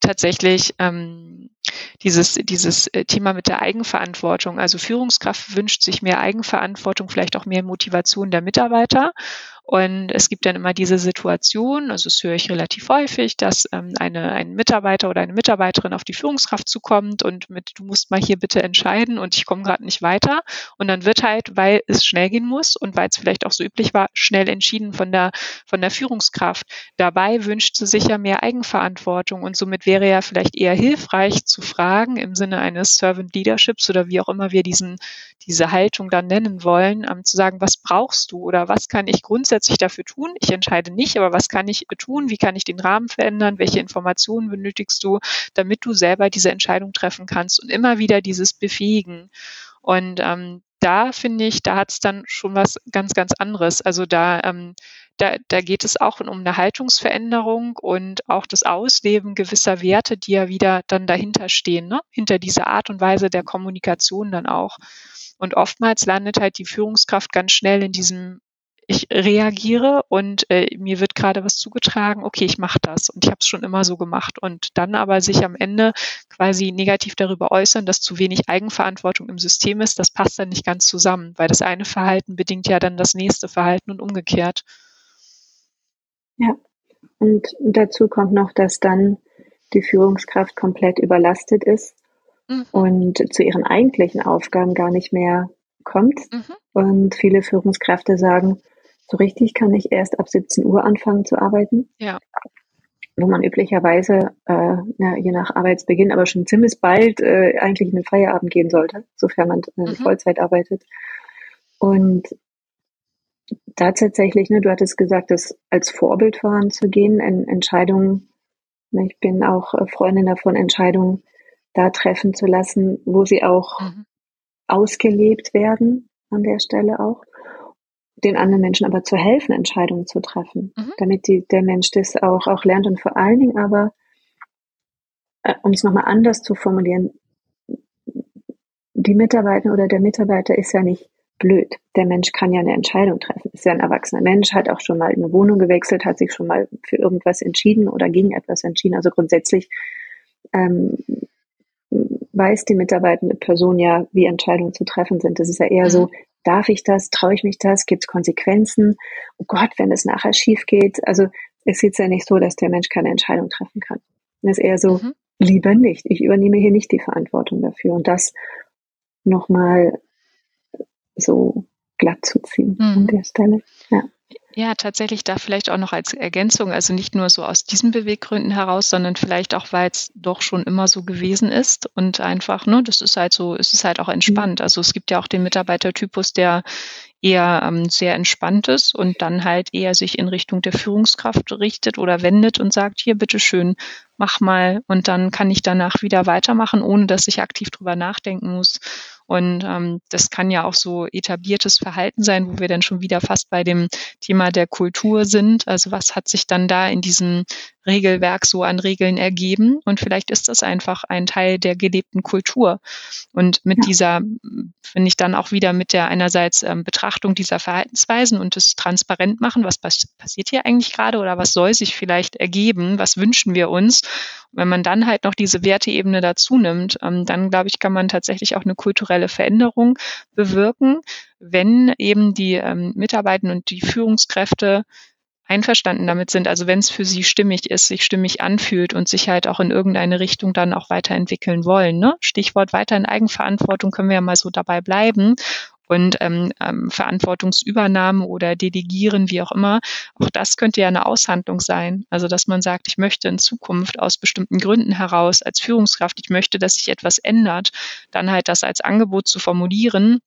tatsächlich ähm, dieses, dieses äh, Thema mit der Eigenverantwortung. Also Führungskraft wünscht sich mehr Eigenverantwortung, vielleicht auch mehr Motivation der Mitarbeiter. Und es gibt dann immer diese Situation, also das höre ich relativ häufig, dass ähm, eine, ein Mitarbeiter oder eine Mitarbeiterin auf die Führungskraft zukommt und mit, du musst mal hier bitte entscheiden und ich komme gerade nicht weiter. Und dann wird halt, weil es schnell gehen muss und weil es vielleicht auch so üblich war, schnell entschieden von der, von der Führungskraft. Dabei wünscht sie sich ja mehr Eigenverantwortung und somit wäre ja vielleicht eher hilfreich zu fragen im Sinne eines Servant Leaderships oder wie auch immer wir diesen, diese Haltung dann nennen wollen, ähm, zu sagen, was brauchst du oder was kann ich grundsätzlich dafür tun? Ich entscheide nicht, aber was kann ich tun? Wie kann ich den Rahmen verändern? Welche Informationen benötigst du, damit du selber diese Entscheidung treffen kannst und immer wieder dieses Befähigen. Und ähm, da finde ich, da hat es dann schon was ganz, ganz anderes. Also da, ähm, da, da geht es auch um eine Haltungsveränderung und auch das Ausleben gewisser Werte, die ja wieder dann dahinter stehen, ne? hinter dieser Art und Weise der Kommunikation dann auch. Und oftmals landet halt die Führungskraft ganz schnell in diesem ich reagiere und äh, mir wird gerade was zugetragen, okay, ich mache das und ich habe es schon immer so gemacht und dann aber sich am Ende quasi negativ darüber äußern, dass zu wenig Eigenverantwortung im System ist, das passt dann nicht ganz zusammen, weil das eine Verhalten bedingt ja dann das nächste Verhalten und umgekehrt. Ja, und dazu kommt noch, dass dann die Führungskraft komplett überlastet ist mhm. und zu ihren eigentlichen Aufgaben gar nicht mehr kommt. Mhm. Und viele Führungskräfte sagen, so richtig kann ich erst ab 17 Uhr anfangen zu arbeiten. Ja. Wo man üblicherweise, äh, ja, je nach Arbeitsbeginn, aber schon ziemlich bald äh, eigentlich in den Feierabend gehen sollte, sofern man äh, mhm. Vollzeit arbeitet. Und da tatsächlich, ne, du hattest gesagt, das als Vorbild voranzugehen, in Entscheidungen, ne, ich bin auch äh, Freundin davon, Entscheidungen da treffen zu lassen, wo sie auch mhm. ausgelebt werden an der Stelle auch den anderen Menschen aber zu helfen, Entscheidungen zu treffen, mhm. damit die, der Mensch das auch, auch lernt und vor allen Dingen aber, äh, um es nochmal anders zu formulieren, die Mitarbeiter oder der Mitarbeiter ist ja nicht blöd. Der Mensch kann ja eine Entscheidung treffen. Ist ja ein erwachsener Mensch, hat auch schon mal eine Wohnung gewechselt, hat sich schon mal für irgendwas entschieden oder gegen etwas entschieden. Also grundsätzlich ähm, weiß die mitarbeitende Person ja, wie Entscheidungen zu treffen sind. Das ist ja eher mhm. so, Darf ich das? Traue ich mich das? Gibt es Konsequenzen? Oh Gott, wenn es nachher schief geht. Also es ist ja nicht so, dass der Mensch keine Entscheidung treffen kann. Es ist eher so, mhm. lieber nicht. Ich übernehme hier nicht die Verantwortung dafür. Und das nochmal so glatt zu ziehen mhm. an der Stelle. Ja. Ja, tatsächlich da vielleicht auch noch als Ergänzung, also nicht nur so aus diesen Beweggründen heraus, sondern vielleicht auch, weil es doch schon immer so gewesen ist und einfach, ne, das ist halt so, es ist halt auch entspannt. Also es gibt ja auch den Mitarbeitertypus, der eher ähm, sehr entspannt ist und dann halt eher sich in Richtung der Führungskraft richtet oder wendet und sagt, hier bitteschön, mach mal und dann kann ich danach wieder weitermachen, ohne dass ich aktiv drüber nachdenken muss. Und ähm, das kann ja auch so etabliertes Verhalten sein, wo wir dann schon wieder fast bei dem Thema der Kultur sind. Also was hat sich dann da in diesem Regelwerk so an Regeln ergeben? Und vielleicht ist das einfach ein Teil der gelebten Kultur. Und mit ja. dieser, finde ich dann auch wieder mit der einerseits ähm, Betrachtung dieser Verhaltensweisen und das transparent machen, was pass passiert hier eigentlich gerade oder was soll sich vielleicht ergeben, was wünschen wir uns wenn man dann halt noch diese Werteebene dazu nimmt, ähm, dann glaube ich, kann man tatsächlich auch eine kulturelle Veränderung bewirken, wenn eben die ähm, Mitarbeitenden und die Führungskräfte einverstanden damit sind, also wenn es für sie stimmig ist, sich stimmig anfühlt und sich halt auch in irgendeine Richtung dann auch weiterentwickeln wollen. Ne? Stichwort weiter in Eigenverantwortung können wir ja mal so dabei bleiben und ähm, ähm, Verantwortungsübernahme oder Delegieren, wie auch immer. Auch das könnte ja eine Aushandlung sein. Also dass man sagt, ich möchte in Zukunft aus bestimmten Gründen heraus als Führungskraft, ich möchte, dass sich etwas ändert, dann halt das als Angebot zu formulieren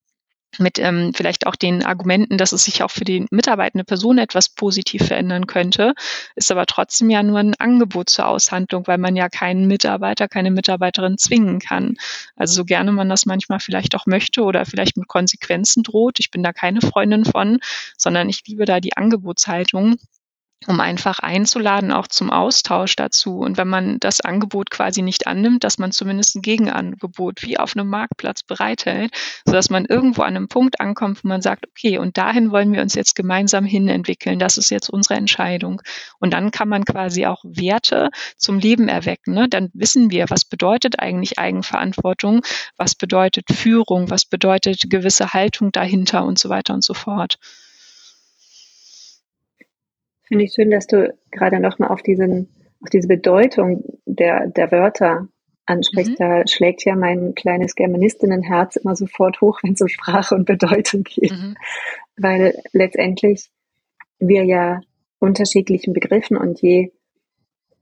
mit ähm, vielleicht auch den Argumenten, dass es sich auch für die mitarbeitende Person etwas positiv verändern könnte, ist aber trotzdem ja nur ein Angebot zur Aushandlung, weil man ja keinen Mitarbeiter, keine Mitarbeiterin zwingen kann. Also so gerne man das manchmal vielleicht auch möchte oder vielleicht mit Konsequenzen droht. Ich bin da keine Freundin von, sondern ich liebe da die Angebotshaltung um einfach einzuladen, auch zum Austausch dazu. Und wenn man das Angebot quasi nicht annimmt, dass man zumindest ein Gegenangebot wie auf einem Marktplatz bereithält, sodass man irgendwo an einem Punkt ankommt, wo man sagt, okay, und dahin wollen wir uns jetzt gemeinsam hin entwickeln. Das ist jetzt unsere Entscheidung. Und dann kann man quasi auch Werte zum Leben erwecken. Ne? Dann wissen wir, was bedeutet eigentlich Eigenverantwortung, was bedeutet Führung, was bedeutet gewisse Haltung dahinter und so weiter und so fort. Finde ich schön, dass du gerade nochmal auf diesen, auf diese Bedeutung der, der Wörter ansprichst. Mhm. Da schlägt ja mein kleines Germanistinnenherz immer sofort hoch, wenn es um Sprache und Bedeutung geht. Mhm. Weil letztendlich wir ja unterschiedlichen Begriffen und je,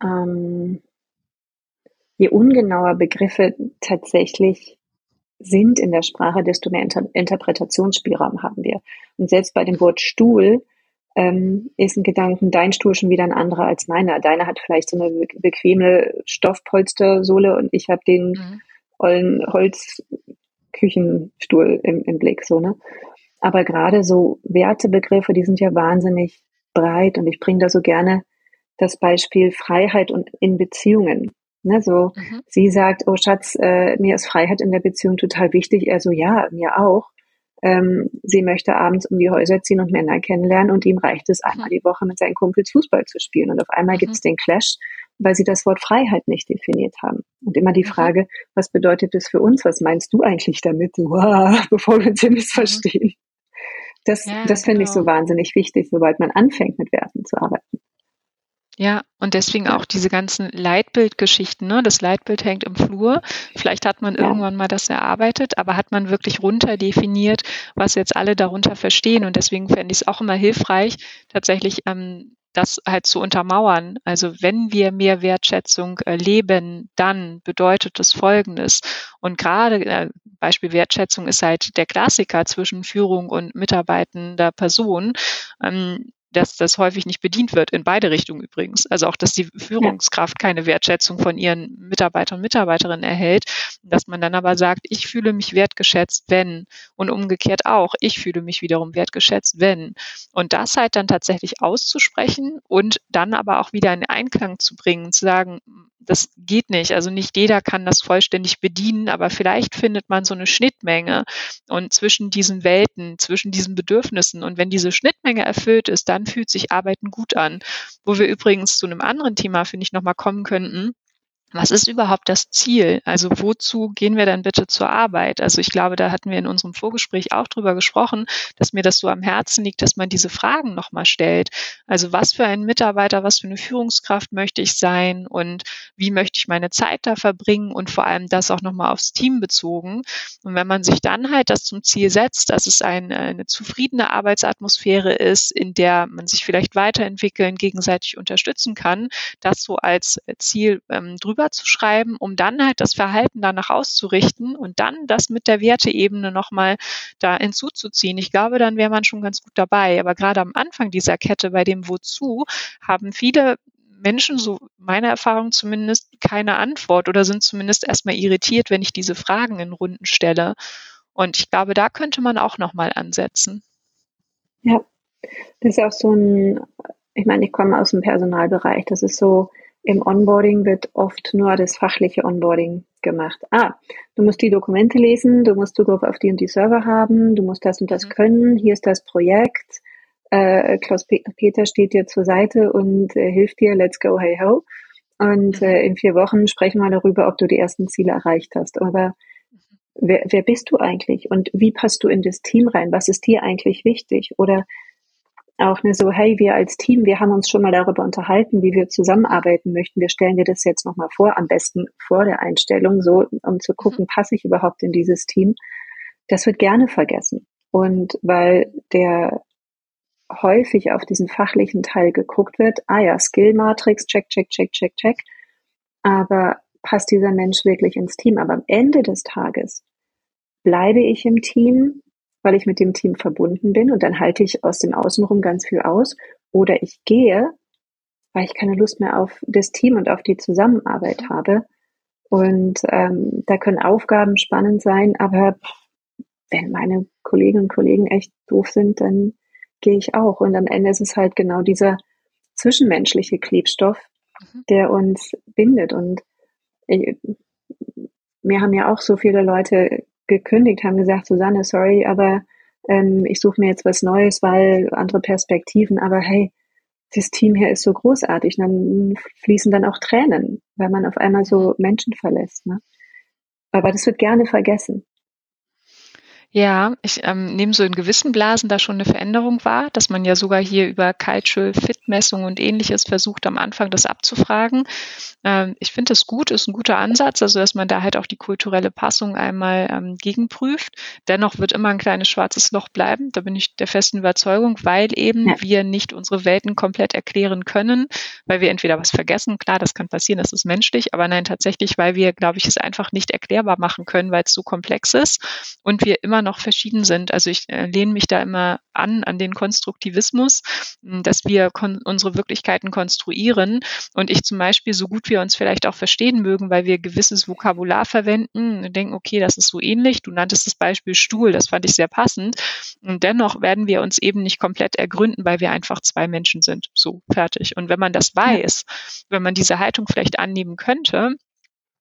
ähm, je ungenauer Begriffe tatsächlich sind in der Sprache, desto mehr Inter Interpretationsspielraum haben wir. Und selbst bei dem Wort Stuhl ähm, ist ein Gedanken, dein Stuhl schon wieder ein anderer als meiner. Deiner hat vielleicht so eine bequeme Stoffpolstersohle und ich habe den mhm. ollen Holz Küchenstuhl im, im Blick, so, ne? Aber gerade so Wertebegriffe, die sind ja wahnsinnig breit und ich bringe da so gerne das Beispiel Freiheit und in Beziehungen. Ne, so, mhm. sie sagt, oh Schatz, äh, mir ist Freiheit in der Beziehung total wichtig. Er so, ja, mir auch. Ähm, sie möchte abends um die Häuser ziehen und Männer kennenlernen und ihm reicht es einmal die Woche mit seinen Kumpels Fußball zu spielen. Und auf einmal mhm. gibt es den Clash, weil sie das Wort Freiheit nicht definiert haben. Und immer die mhm. Frage, was bedeutet das für uns? Was meinst du eigentlich damit? <laughs> Wow, bevor wir uns hier missverstehen. Das, ja, das finde genau. ich so genau. wahnsinnig wichtig, sobald man anfängt, mit Werten zu arbeiten. Ja, und deswegen auch diese ganzen Leitbildgeschichten. Ne? Das Leitbild hängt im Flur. Vielleicht hat man ja. irgendwann mal das erarbeitet, aber hat man wirklich runter definiert, was jetzt alle darunter verstehen. Und deswegen fände ich es auch immer hilfreich, tatsächlich ähm, das halt zu untermauern. Also wenn wir mehr Wertschätzung erleben, dann bedeutet das Folgendes. Und gerade äh, Beispiel Wertschätzung ist halt der Klassiker zwischen Führung und mitarbeitender Person. Ähm, dass das häufig nicht bedient wird, in beide Richtungen übrigens. Also auch, dass die Führungskraft keine Wertschätzung von ihren Mitarbeitern und Mitarbeiterinnen erhält, dass man dann aber sagt, ich fühle mich wertgeschätzt, wenn und umgekehrt auch, ich fühle mich wiederum wertgeschätzt, wenn. Und das halt dann tatsächlich auszusprechen und dann aber auch wieder in Einklang zu bringen, zu sagen, das geht nicht. Also nicht jeder kann das vollständig bedienen, aber vielleicht findet man so eine Schnittmenge und zwischen diesen Welten, zwischen diesen Bedürfnissen. Und wenn diese Schnittmenge erfüllt ist, dann fühlt sich Arbeiten gut an. Wo wir übrigens zu einem anderen Thema, finde ich, nochmal kommen könnten was ist überhaupt das Ziel? Also wozu gehen wir dann bitte zur Arbeit? Also ich glaube, da hatten wir in unserem Vorgespräch auch drüber gesprochen, dass mir das so am Herzen liegt, dass man diese Fragen nochmal stellt. Also was für ein Mitarbeiter, was für eine Führungskraft möchte ich sein und wie möchte ich meine Zeit da verbringen und vor allem das auch nochmal aufs Team bezogen. Und wenn man sich dann halt das zum Ziel setzt, dass es eine, eine zufriedene Arbeitsatmosphäre ist, in der man sich vielleicht weiterentwickeln, gegenseitig unterstützen kann, das so als Ziel ähm, drüber schreiben, um dann halt das Verhalten danach auszurichten und dann das mit der Werteebene nochmal da hinzuzuziehen. Ich glaube, dann wäre man schon ganz gut dabei. Aber gerade am Anfang dieser Kette bei dem Wozu haben viele Menschen, so meine Erfahrung zumindest, keine Antwort oder sind zumindest erstmal irritiert, wenn ich diese Fragen in Runden stelle. Und ich glaube, da könnte man auch nochmal ansetzen. Ja, das ist auch so ein, ich meine, ich komme aus dem Personalbereich. Das ist so, im Onboarding wird oft nur das fachliche Onboarding gemacht. Ah, du musst die Dokumente lesen, du musst Zugriff auf die und die Server haben, du musst das und das mhm. können, hier ist das Projekt, äh, Klaus Peter steht dir zur Seite und äh, hilft dir, let's go, hey ho. Und mhm. äh, in vier Wochen sprechen wir darüber, ob du die ersten Ziele erreicht hast. Aber mhm. wer, wer bist du eigentlich und wie passt du in das Team rein? Was ist dir eigentlich wichtig? Oder auch ne, so, hey, wir als Team, wir haben uns schon mal darüber unterhalten, wie wir zusammenarbeiten möchten. Wir stellen dir das jetzt nochmal vor, am besten vor der Einstellung, so, um zu gucken, mhm. passe ich überhaupt in dieses Team. Das wird gerne vergessen. Und weil der häufig auf diesen fachlichen Teil geguckt wird, ah ja, Skill Matrix, check, check, check, check, check. Aber passt dieser Mensch wirklich ins Team? Aber am Ende des Tages bleibe ich im Team, weil ich mit dem Team verbunden bin und dann halte ich aus dem Außenrum ganz viel aus oder ich gehe, weil ich keine Lust mehr auf das Team und auf die Zusammenarbeit habe. Und ähm, da können Aufgaben spannend sein, aber wenn meine Kolleginnen und Kollegen echt doof sind, dann gehe ich auch. Und am Ende ist es halt genau dieser zwischenmenschliche Klebstoff, mhm. der uns bindet. Und ich, mir haben ja auch so viele Leute gekündigt, haben gesagt, Susanne, sorry, aber ähm, ich suche mir jetzt was Neues, weil andere Perspektiven, aber hey, das Team hier ist so großartig. Und dann fließen dann auch Tränen, weil man auf einmal so Menschen verlässt. Ne? Aber das wird gerne vergessen. Ja, ich ähm, nehme so in gewissen Blasen da schon eine Veränderung wahr, dass man ja sogar hier über Cultural Fit Messung und ähnliches versucht, am Anfang das abzufragen. Ähm, ich finde das gut, ist ein guter Ansatz, also dass man da halt auch die kulturelle Passung einmal ähm, gegenprüft. Dennoch wird immer ein kleines schwarzes Loch bleiben, da bin ich der festen Überzeugung, weil eben ja. wir nicht unsere Welten komplett erklären können, weil wir entweder was vergessen, klar, das kann passieren, das ist menschlich, aber nein, tatsächlich, weil wir, glaube ich, es einfach nicht erklärbar machen können, weil es so komplex ist und wir immer noch verschieden sind. Also ich äh, lehne mich da immer an, an den Konstruktivismus, dass wir unsere Wirklichkeiten konstruieren und ich zum Beispiel, so gut wir uns vielleicht auch verstehen mögen, weil wir gewisses Vokabular verwenden, denken, okay, das ist so ähnlich. Du nanntest das Beispiel Stuhl, das fand ich sehr passend. Und dennoch werden wir uns eben nicht komplett ergründen, weil wir einfach zwei Menschen sind. So, fertig. Und wenn man das weiß, wenn man diese Haltung vielleicht annehmen könnte,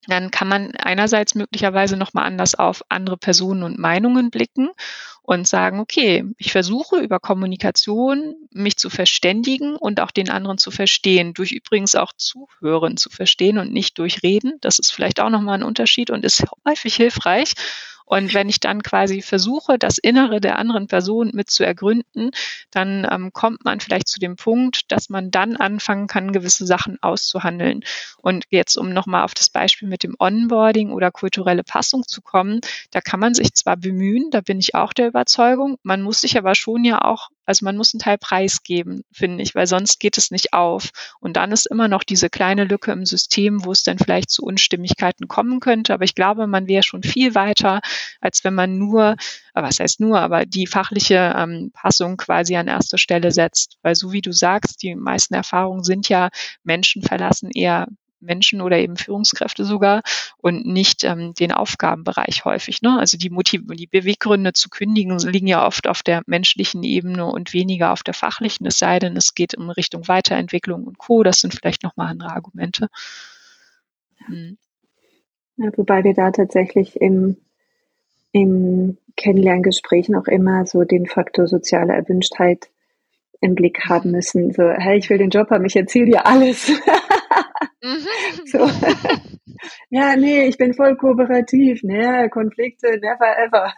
dann kann man einerseits möglicherweise nochmal anders auf andere Personen und Meinungen blicken und sagen, okay, ich versuche über Kommunikation mich zu verständigen und auch den anderen zu verstehen, durch übrigens auch Zuhören zu verstehen und nicht durch Reden. Das ist vielleicht auch nochmal ein Unterschied und ist häufig hilfreich. Und wenn ich dann quasi versuche, das Innere der anderen Person mit zu ergründen, dann ähm, kommt man vielleicht zu dem Punkt, dass man dann anfangen kann, gewisse Sachen auszuhandeln. Und jetzt, um nochmal auf das Beispiel mit dem Onboarding oder kulturelle Passung zu kommen, da kann man sich zwar bemühen, da bin ich auch der Überzeugung, man muss sich aber schon ja auch also man muss einen Teil preisgeben, finde ich, weil sonst geht es nicht auf. Und dann ist immer noch diese kleine Lücke im System, wo es dann vielleicht zu Unstimmigkeiten kommen könnte. Aber ich glaube, man wäre schon viel weiter, als wenn man nur, was heißt nur, aber die fachliche ähm, Passung quasi an erster Stelle setzt. Weil so wie du sagst, die meisten Erfahrungen sind ja, Menschen verlassen eher Menschen oder eben Führungskräfte sogar und nicht ähm, den Aufgabenbereich häufig. Ne? Also die, Motiv die Beweggründe zu kündigen liegen ja oft auf der menschlichen Ebene und weniger auf der fachlichen, es sei denn, es geht in Richtung Weiterentwicklung und Co. Das sind vielleicht nochmal andere Argumente. Hm. Ja, wobei wir da tatsächlich im, im Kennenlerngesprächen auch immer so den Faktor soziale Erwünschtheit im Blick haben müssen. So, hey, ich will den Job haben, ich erzähle dir alles. <laughs> Mhm. so. ja, nee, ich bin voll kooperativ. Nee, Konflikte, never ever.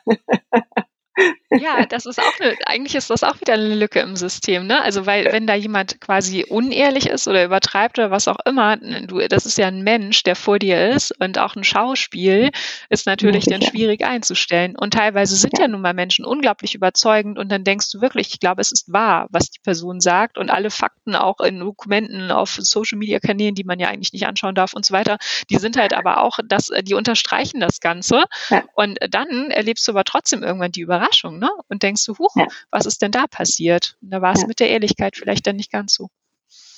Ja, das ist auch eine, eigentlich ist das auch wieder eine Lücke im System, ne? Also weil wenn da jemand quasi unehrlich ist oder übertreibt oder was auch immer, du, das ist ja ein Mensch, der vor dir ist und auch ein Schauspiel ist natürlich dann schwierig einzustellen. Und teilweise sind ja nun mal Menschen unglaublich überzeugend und dann denkst du wirklich, ich glaube, es ist wahr, was die Person sagt und alle Fakten auch in Dokumenten auf Social Media Kanälen, die man ja eigentlich nicht anschauen darf und so weiter, die sind halt aber auch, das, die unterstreichen das Ganze. Und dann erlebst du aber trotzdem irgendwann die Überraschung, ne? Und denkst du, huch, ja. was ist denn da passiert? Und da war es ja. mit der Ehrlichkeit vielleicht dann nicht ganz so.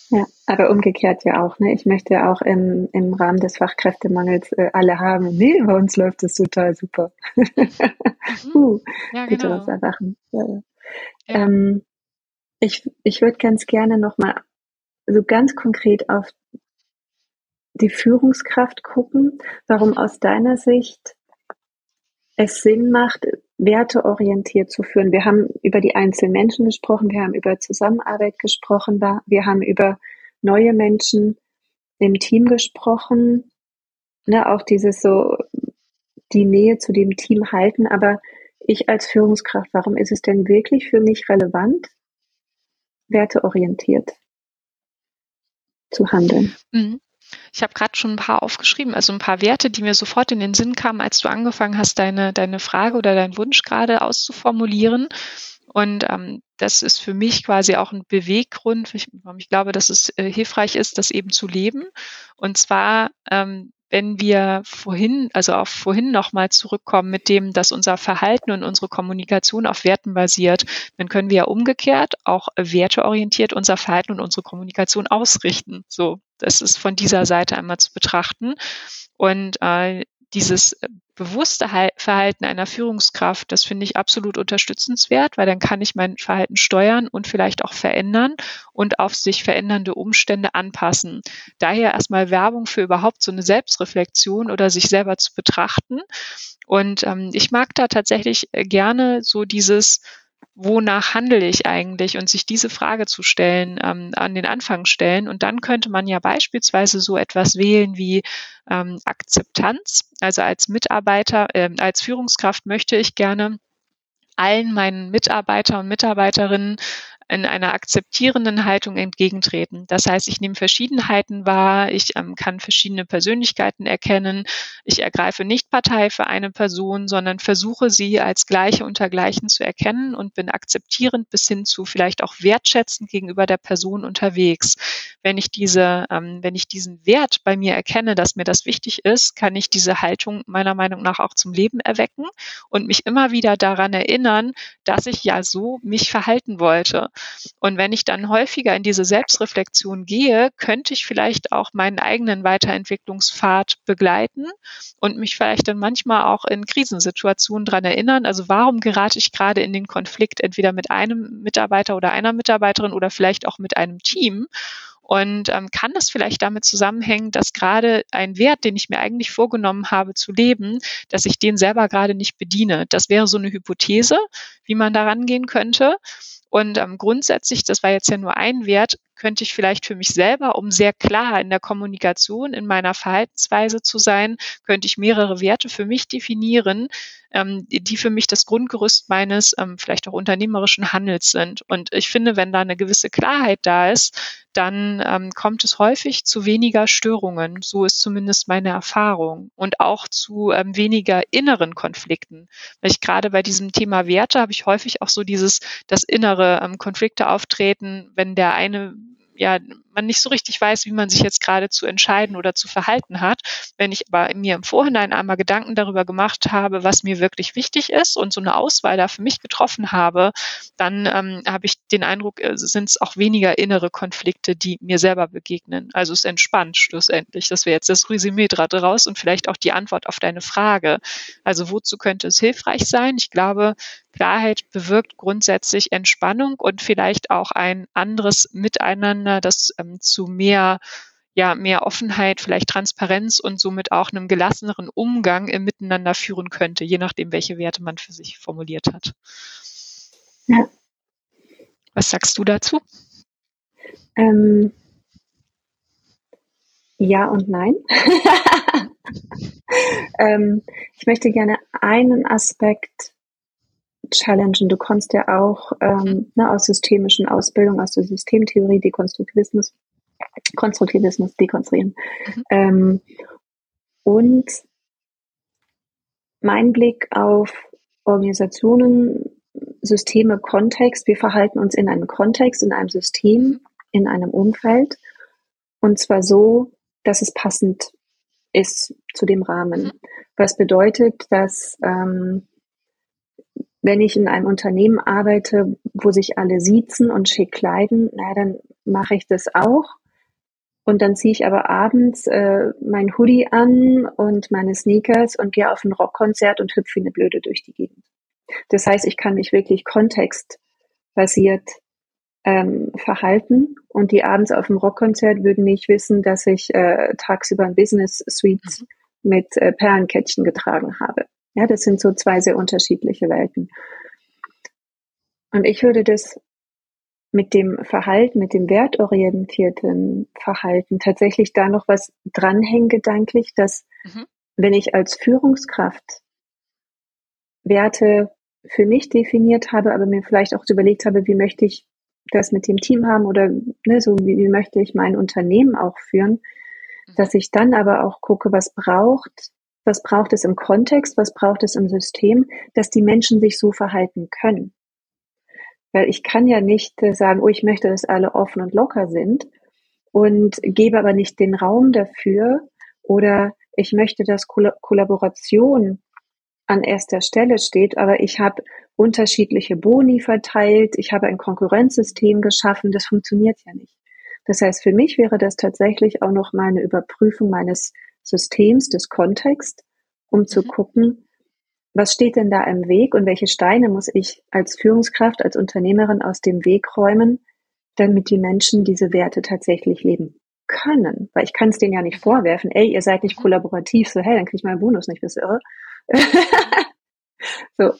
Ja, aber umgekehrt ja auch. Ne? Ich möchte auch im, im Rahmen des Fachkräftemangels äh, alle haben. Nee, bei uns läuft es total super. mhm. <laughs> uh, ja, bitte genau. was erwachen. Ja. Ähm, ich ich würde ganz gerne nochmal so ganz konkret auf die Führungskraft gucken, warum aus deiner Sicht es Sinn macht, werteorientiert zu führen. Wir haben über die einzelnen Menschen gesprochen, wir haben über Zusammenarbeit gesprochen, wir haben über neue Menschen im Team gesprochen, ne, auch dieses so die Nähe zu dem Team halten. Aber ich als Führungskraft, warum ist es denn wirklich für mich relevant, werteorientiert zu handeln? Mhm. Ich habe gerade schon ein paar aufgeschrieben, also ein paar Werte, die mir sofort in den Sinn kamen, als du angefangen hast, deine, deine Frage oder deinen Wunsch gerade auszuformulieren. Und ähm, das ist für mich quasi auch ein Beweggrund, warum ich glaube, dass es äh, hilfreich ist, das eben zu leben. Und zwar ähm, wenn wir vorhin, also auch vorhin nochmal zurückkommen mit dem, dass unser Verhalten und unsere Kommunikation auf Werten basiert, dann können wir ja umgekehrt auch werteorientiert unser Verhalten und unsere Kommunikation ausrichten. So, das ist von dieser Seite einmal zu betrachten. Und äh, dieses bewusste Verhalten einer Führungskraft, das finde ich absolut unterstützenswert, weil dann kann ich mein Verhalten steuern und vielleicht auch verändern und auf sich verändernde Umstände anpassen. Daher erstmal Werbung für überhaupt so eine Selbstreflexion oder sich selber zu betrachten. Und ähm, ich mag da tatsächlich äh, gerne so dieses wonach handle ich eigentlich und sich diese Frage zu stellen, ähm, an den Anfang stellen. Und dann könnte man ja beispielsweise so etwas wählen wie ähm, Akzeptanz. Also als Mitarbeiter, äh, als Führungskraft möchte ich gerne allen meinen Mitarbeiter und Mitarbeiterinnen in einer akzeptierenden Haltung entgegentreten. Das heißt, ich nehme Verschiedenheiten wahr, ich ähm, kann verschiedene Persönlichkeiten erkennen, ich ergreife nicht Partei für eine Person, sondern versuche sie als Gleiche unter Gleichen zu erkennen und bin akzeptierend bis hin zu vielleicht auch wertschätzend gegenüber der Person unterwegs. Wenn ich diese, ähm, wenn ich diesen Wert bei mir erkenne, dass mir das wichtig ist, kann ich diese Haltung meiner Meinung nach auch zum Leben erwecken und mich immer wieder daran erinnern, dass ich ja so mich verhalten wollte. Und wenn ich dann häufiger in diese Selbstreflexion gehe, könnte ich vielleicht auch meinen eigenen Weiterentwicklungspfad begleiten und mich vielleicht dann manchmal auch in Krisensituationen daran erinnern, also warum gerate ich gerade in den Konflikt entweder mit einem Mitarbeiter oder einer Mitarbeiterin oder vielleicht auch mit einem Team und ähm, kann das vielleicht damit zusammenhängen, dass gerade ein Wert, den ich mir eigentlich vorgenommen habe zu leben, dass ich den selber gerade nicht bediene? Das wäre so eine Hypothese, wie man da rangehen könnte. Und ähm, grundsätzlich, das war jetzt ja nur ein Wert, könnte ich vielleicht für mich selber, um sehr klar in der Kommunikation, in meiner Verhaltensweise zu sein, könnte ich mehrere Werte für mich definieren, ähm, die für mich das Grundgerüst meines ähm, vielleicht auch unternehmerischen Handels sind. Und ich finde, wenn da eine gewisse Klarheit da ist, dann ähm, kommt es häufig zu weniger Störungen. So ist zumindest meine Erfahrung. Und auch zu ähm, weniger inneren Konflikten. Weil ich gerade bei diesem Thema Werte habe ich häufig auch so dieses, das innere Konflikte auftreten, wenn der eine ja, man nicht so richtig weiß, wie man sich jetzt gerade zu entscheiden oder zu verhalten hat. Wenn ich aber mir im Vorhinein einmal Gedanken darüber gemacht habe, was mir wirklich wichtig ist und so eine Auswahl da für mich getroffen habe, dann ähm, habe ich den Eindruck, äh, sind es auch weniger innere Konflikte, die mir selber begegnen. Also es entspannt schlussendlich. Das wäre jetzt das Resümee daraus und vielleicht auch die Antwort auf deine Frage. Also wozu könnte es hilfreich sein? Ich glaube, Klarheit bewirkt grundsätzlich Entspannung und vielleicht auch ein anderes Miteinander, das ähm, zu mehr ja, mehr Offenheit, vielleicht Transparenz und somit auch einem gelasseneren Umgang im Miteinander führen könnte, je nachdem, welche Werte man für sich formuliert hat. Ja. Was sagst du dazu? Ähm, ja und nein. <laughs> ähm, ich möchte gerne einen Aspekt challengen. Du kommst ja auch ähm, mhm. ne, aus systemischen Ausbildung, aus der Systemtheorie, Dekonstruktivismus, Konstruktivismus, dekonstruieren. Mhm. Ähm, und mein Blick auf Organisationen, Systeme, Kontext. Wir verhalten uns in einem Kontext, in einem System, in einem Umfeld. Und zwar so, dass es passend ist zu dem Rahmen. Mhm. Was bedeutet, dass ähm, wenn ich in einem Unternehmen arbeite, wo sich alle siezen und schick kleiden, na, dann mache ich das auch. Und dann ziehe ich aber abends äh, mein Hoodie an und meine Sneakers und gehe auf ein Rockkonzert und hüpfe wie eine Blöde durch die Gegend. Das heißt, ich kann mich wirklich kontextbasiert ähm, verhalten und die abends auf dem Rockkonzert würden nicht wissen, dass ich äh, tagsüber ein Business Suite mhm. mit äh, Perlenkettchen getragen habe. Ja, das sind so zwei sehr unterschiedliche Welten. Und ich würde das mit dem Verhalten, mit dem wertorientierten Verhalten tatsächlich da noch was dranhängen gedanklich, dass mhm. wenn ich als Führungskraft Werte für mich definiert habe, aber mir vielleicht auch überlegt habe, wie möchte ich das mit dem Team haben oder ne, so wie, wie möchte ich mein Unternehmen auch führen, mhm. dass ich dann aber auch gucke, was braucht was braucht es im Kontext, was braucht es im System, dass die Menschen sich so verhalten können. Weil ich kann ja nicht äh, sagen, oh, ich möchte, dass alle offen und locker sind und gebe aber nicht den Raum dafür oder ich möchte, dass Kollaboration an erster Stelle steht, aber ich habe unterschiedliche Boni verteilt, ich habe ein Konkurrenzsystem geschaffen, das funktioniert ja nicht. Das heißt, für mich wäre das tatsächlich auch noch mal eine Überprüfung meines Systems, des Kontexts, um zu mhm. gucken, was steht denn da im Weg und welche Steine muss ich als Führungskraft, als Unternehmerin aus dem Weg räumen, damit die Menschen diese Werte tatsächlich leben können. Weil ich kann es denen ja nicht vorwerfen, ey, ihr seid nicht mhm. kollaborativ, so hey, dann krieg ich meinen Bonus nicht, bist irre? <laughs> so,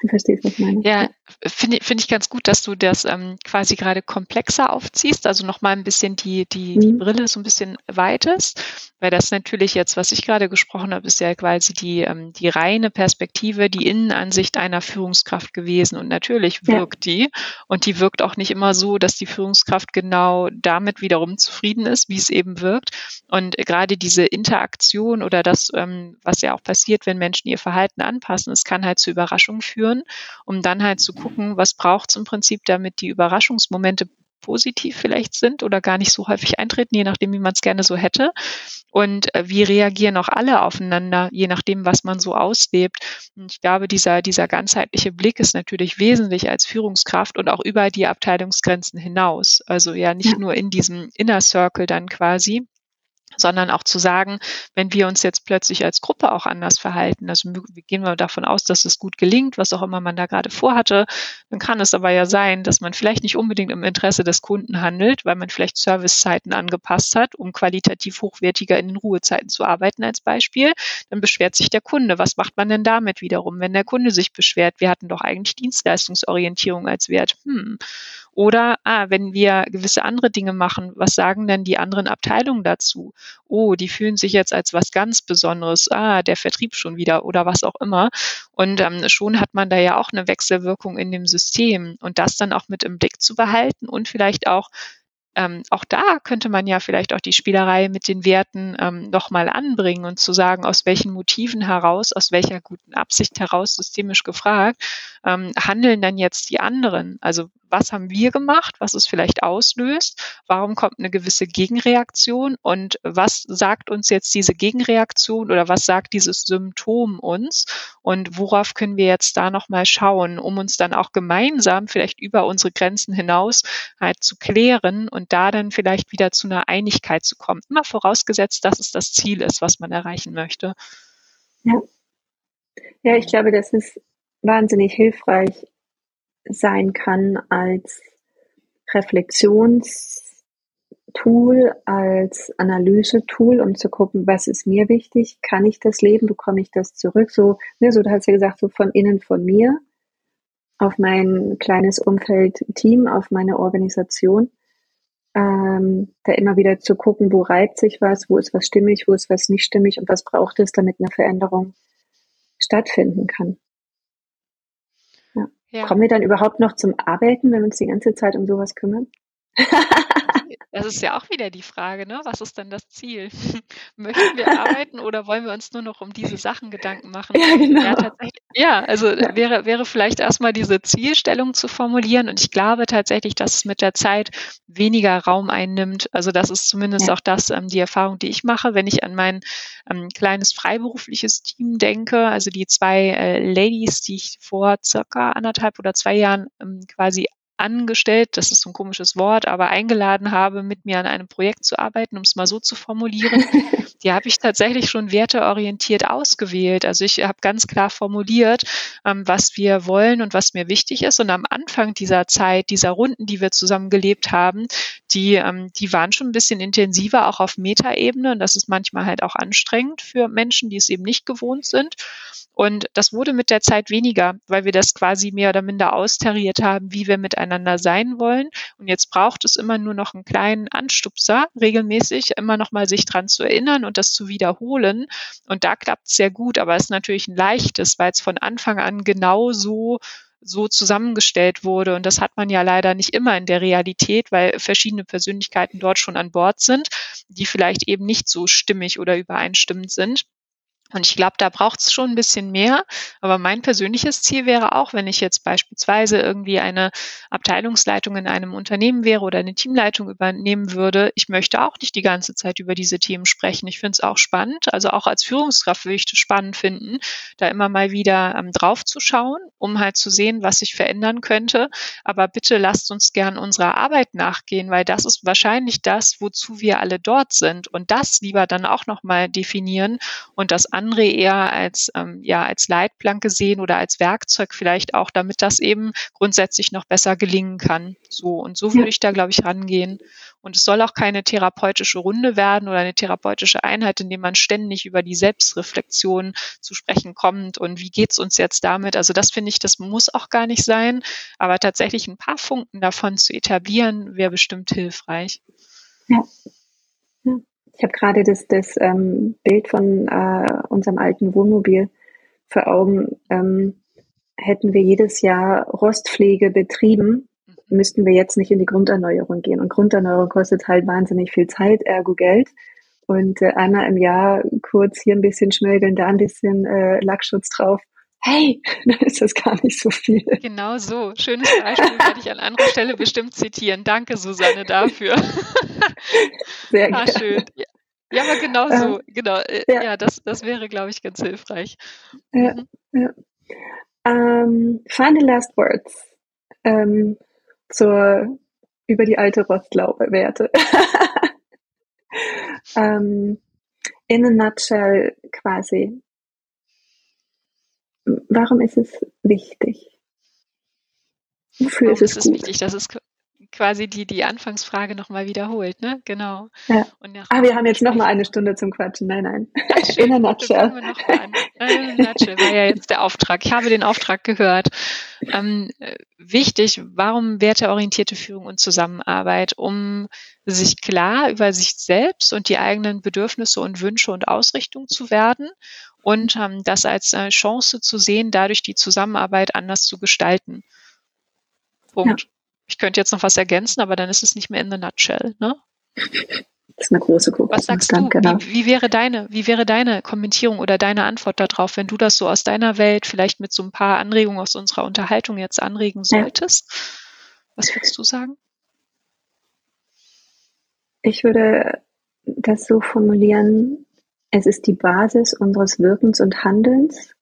Du verstehst, was ich meine. Ja, finde find ich ganz gut, dass du das ähm, quasi gerade komplexer aufziehst, also nochmal ein bisschen die, die, die mhm. Brille so ein bisschen weitest, weil das natürlich jetzt, was ich gerade gesprochen habe, ist ja quasi die, ähm, die reine Perspektive, die Innenansicht einer Führungskraft gewesen und natürlich wirkt ja. die und die wirkt auch nicht immer so, dass die Führungskraft genau damit wiederum zufrieden ist, wie es eben wirkt und gerade diese Interaktion oder das, ähm, was ja auch passiert, wenn Menschen ihr Verhalten anpassen, es kann halt zu Überraschungen führen, um dann halt zu gucken, was braucht es im Prinzip, damit die Überraschungsmomente positiv vielleicht sind oder gar nicht so häufig eintreten, je nachdem, wie man es gerne so hätte. Und äh, wie reagieren auch alle aufeinander, je nachdem, was man so auslebt. Und ich glaube, dieser, dieser ganzheitliche Blick ist natürlich wesentlich als Führungskraft und auch über die Abteilungsgrenzen hinaus. Also ja nicht ja. nur in diesem Inner Circle dann quasi, sondern auch zu sagen, wenn wir uns jetzt plötzlich als Gruppe auch anders verhalten, also gehen wir davon aus, dass es gut gelingt, was auch immer man da gerade vorhatte, dann kann es aber ja sein, dass man vielleicht nicht unbedingt im Interesse des Kunden handelt, weil man vielleicht Servicezeiten angepasst hat, um qualitativ hochwertiger in den Ruhezeiten zu arbeiten als Beispiel. Dann beschwert sich der Kunde. Was macht man denn damit wiederum, wenn der Kunde sich beschwert? Wir hatten doch eigentlich Dienstleistungsorientierung als Wert. Hm. Oder, ah, wenn wir gewisse andere Dinge machen, was sagen denn die anderen Abteilungen dazu? Oh, die fühlen sich jetzt als was ganz Besonderes. Ah, der Vertrieb schon wieder oder was auch immer. Und ähm, schon hat man da ja auch eine Wechselwirkung in dem System. Und das dann auch mit im Blick zu behalten und vielleicht auch ähm, auch da könnte man ja vielleicht auch die Spielerei mit den Werten ähm, nochmal anbringen und zu sagen, aus welchen Motiven heraus, aus welcher guten Absicht heraus, systemisch gefragt, ähm, handeln dann jetzt die anderen? Also was haben wir gemacht, was es vielleicht auslöst, warum kommt eine gewisse Gegenreaktion und was sagt uns jetzt diese Gegenreaktion oder was sagt dieses Symptom uns und worauf können wir jetzt da nochmal schauen, um uns dann auch gemeinsam vielleicht über unsere Grenzen hinaus halt zu klären und da dann vielleicht wieder zu einer Einigkeit zu kommen. Immer vorausgesetzt, dass es das Ziel ist, was man erreichen möchte. Ja, ja ich glaube, das ist wahnsinnig hilfreich, sein kann als Reflexionstool, als Analysetool, um zu gucken, was ist mir wichtig, kann ich das leben, bekomme ich das zurück, so, ne, so du hast ja gesagt, so von innen von mir auf mein kleines Umfeld, Team, auf meine Organisation, ähm, da immer wieder zu gucken, wo reibt sich was, wo ist was stimmig, wo ist was nicht stimmig und was braucht es, damit eine Veränderung stattfinden kann. Ja. Kommen wir dann überhaupt noch zum Arbeiten, wenn wir uns die ganze Zeit um sowas kümmern? <laughs> Das ist ja auch wieder die Frage, ne? Was ist denn das Ziel? <laughs> Möchten wir arbeiten oder wollen wir uns nur noch um diese Sachen Gedanken machen? <laughs> Ja, genau. Ja, ja also ja. wäre, wäre vielleicht erstmal diese Zielstellung zu formulieren und ich glaube tatsächlich, dass es mit der Zeit weniger Raum einnimmt. Also das ist zumindest auch das, ähm, die Erfahrung, die ich mache, wenn ich an mein ähm, kleines freiberufliches Team denke, also die zwei äh, Ladies, die ich vor circa anderthalb oder zwei Jahren ähm, quasi angestellt, das ist so ein komisches Wort, aber eingeladen habe, mit mir an einem Projekt zu arbeiten, um es mal so zu formulieren, <laughs> die habe ich tatsächlich schon werteorientiert ausgewählt. Also ich habe ganz klar formuliert, ähm, was wir wollen und was mir wichtig ist. Und am Anfang dieser Zeit, dieser Runden, die wir zusammen gelebt haben, die, ähm, die waren schon ein bisschen intensiver, auch auf Metaebene. Und das ist manchmal halt auch anstrengend für Menschen, die es eben nicht gewohnt sind. Und das wurde mit der Zeit weniger, weil wir das quasi mehr oder minder austariert haben, wie wir miteinander sein wollen. Und jetzt braucht es immer nur noch einen kleinen Anstupser, regelmäßig immer noch mal sich dran zu erinnern und das zu wiederholen. Und da klappt es sehr gut, aber es ist natürlich ein leichtes, weil es von Anfang an genau so so zusammengestellt wurde. Und das hat man ja leider nicht immer in der Realität, weil verschiedene Persönlichkeiten dort schon an Bord sind, die vielleicht eben nicht so stimmig oder übereinstimmend sind. Und ich glaube, da braucht es schon ein bisschen mehr. Aber mein persönliches Ziel wäre auch, wenn ich jetzt beispielsweise irgendwie eine Abteilungsleitung in einem Unternehmen wäre oder eine Teamleitung übernehmen würde, ich möchte auch nicht die ganze Zeit über diese Themen sprechen. Ich finde es auch spannend. Also auch als Führungskraft würde ich das spannend finden, da immer mal wieder ähm, drauf zu schauen, um halt zu sehen, was sich verändern könnte. Aber bitte lasst uns gern unserer Arbeit nachgehen, weil das ist wahrscheinlich das, wozu wir alle dort sind. Und das lieber dann auch nochmal definieren und das andere eher als, ähm, ja, als Leitplanke sehen oder als Werkzeug vielleicht auch, damit das eben grundsätzlich noch besser gelingen kann. So und so würde ich da, glaube ich, rangehen. Und es soll auch keine therapeutische Runde werden oder eine therapeutische Einheit, in dem man ständig über die Selbstreflexion zu sprechen kommt und wie geht's uns jetzt damit. Also das finde ich, das muss auch gar nicht sein. Aber tatsächlich ein paar Funken davon zu etablieren, wäre bestimmt hilfreich. Ja. Ich habe gerade das, das ähm, Bild von äh, unserem alten Wohnmobil vor Augen. Ähm, hätten wir jedes Jahr Rostpflege betrieben, mhm. müssten wir jetzt nicht in die Grunderneuerung gehen. Und Grunderneuerung kostet halt wahnsinnig viel Zeit, ergo Geld. Und äh, einmal im Jahr kurz hier ein bisschen schmögeln, da ein bisschen äh, Lackschutz drauf hey, <laughs> dann ist das gar nicht so viel. Genau so. Schönes Beispiel werde ich an anderer Stelle bestimmt zitieren. Danke, Susanne, dafür. <laughs> Sehr ah, gerne. schön. Ja. ja, aber genau so. Ähm, genau. Äh, ja, ja das, das wäre, glaube ich, ganz hilfreich. Ja, mhm. ja. Ähm, final last words ähm, zur über die alte Rostlaube-Werte. <laughs> ähm, in a nutshell quasi warum ist es wichtig? Wofür warum ist es, ist es wichtig? Das ist quasi die, die Anfangsfrage nochmal wiederholt, ne? Genau. Ja. ah, wir haben jetzt nochmal eine Stunde zum Quatschen. Nein, nein. Ach, <laughs> In a nutshell. In a nutshell war ja jetzt der Auftrag. Ich habe den Auftrag gehört. Ähm, wichtig, warum werteorientierte Führung und Zusammenarbeit? Um sich klar über sich selbst und die eigenen Bedürfnisse und Wünsche und Ausrichtung zu werden und ähm, das als äh, Chance zu sehen, dadurch die Zusammenarbeit anders zu gestalten. Punkt. Ja. Ich könnte jetzt noch was ergänzen, aber dann ist es nicht mehr in the nutshell. Ne? Das ist eine große Gruppe. Was sagst du? Genau. Wie, wie, wäre deine, wie wäre deine Kommentierung oder deine Antwort darauf, wenn du das so aus deiner Welt vielleicht mit so ein paar Anregungen aus unserer Unterhaltung jetzt anregen solltest? Ja. Was würdest du sagen? Ich würde das so formulieren, es ist die Basis unseres Wirkens und Handelns,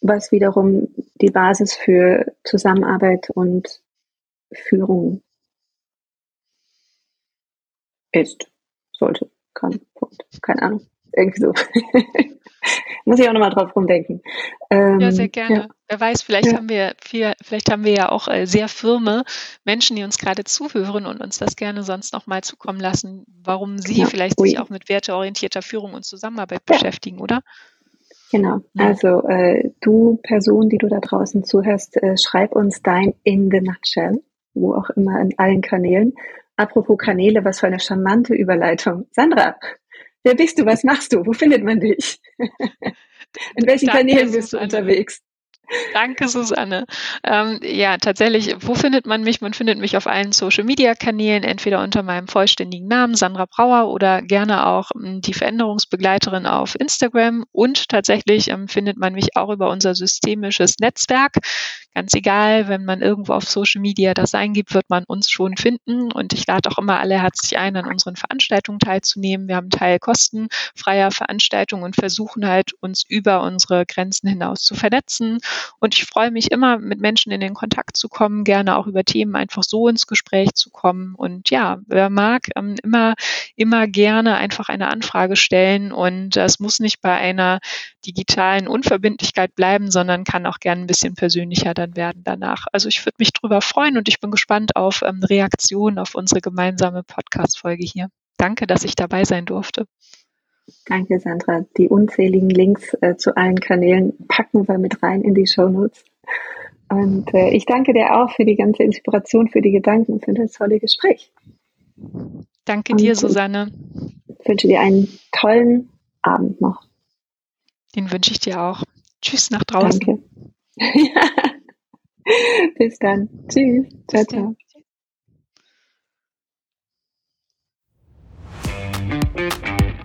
was wiederum die Basis für Zusammenarbeit und Führung ist, sollte, kann, Punkt. Keine Ahnung. Irgendwie so. <laughs> Muss ich auch nochmal drauf rumdenken. Ähm, ja, sehr gerne. Ja. Wer weiß, vielleicht ja. haben wir viel, vielleicht haben wir ja auch äh, sehr firme Menschen, die uns gerade zuhören und uns das gerne sonst nochmal zukommen lassen, warum sie genau. vielleicht Ui. sich auch mit werteorientierter Führung und Zusammenarbeit ja. beschäftigen, oder? Genau. Also äh, du Person, die du da draußen zuhörst, äh, schreib uns dein In the Nutshell, wo auch immer in allen Kanälen. Apropos Kanäle, was für eine charmante Überleitung. Sandra, Wer bist du? Was machst du? Wo findet man dich? In welchen Kanälen bist du unterwegs? Danke, Susanne. Ähm, ja, tatsächlich, wo findet man mich? Man findet mich auf allen Social-Media-Kanälen, entweder unter meinem vollständigen Namen Sandra Brauer oder gerne auch ähm, die Veränderungsbegleiterin auf Instagram. Und tatsächlich ähm, findet man mich auch über unser systemisches Netzwerk. Ganz egal, wenn man irgendwo auf Social Media das eingibt, wird man uns schon finden. Und ich lade auch immer alle herzlich ein, an unseren Veranstaltungen teilzunehmen. Wir haben Teil kostenfreier Veranstaltungen und versuchen halt, uns über unsere Grenzen hinaus zu vernetzen und ich freue mich immer, mit Menschen in den Kontakt zu kommen, gerne auch über Themen einfach so ins Gespräch zu kommen. Und ja, wer mag, ähm, immer, immer gerne einfach eine Anfrage stellen. Und es muss nicht bei einer digitalen Unverbindlichkeit bleiben, sondern kann auch gerne ein bisschen persönlicher dann werden danach. Also ich würde mich drüber freuen und ich bin gespannt auf ähm, Reaktionen auf unsere gemeinsame Podcast-Folge hier. Danke, dass ich dabei sein durfte. Danke, Sandra. Die unzähligen Links äh, zu allen Kanälen packen wir mit rein in die Show Notes. Und äh, ich danke dir auch für die ganze Inspiration, für die Gedanken, für das tolle Gespräch. Danke dir, Susanne. Ich wünsche dir einen tollen Abend noch. Den wünsche ich dir auch. Tschüss nach draußen. Danke. <laughs> Bis dann. Tschüss. Ciao, ciao.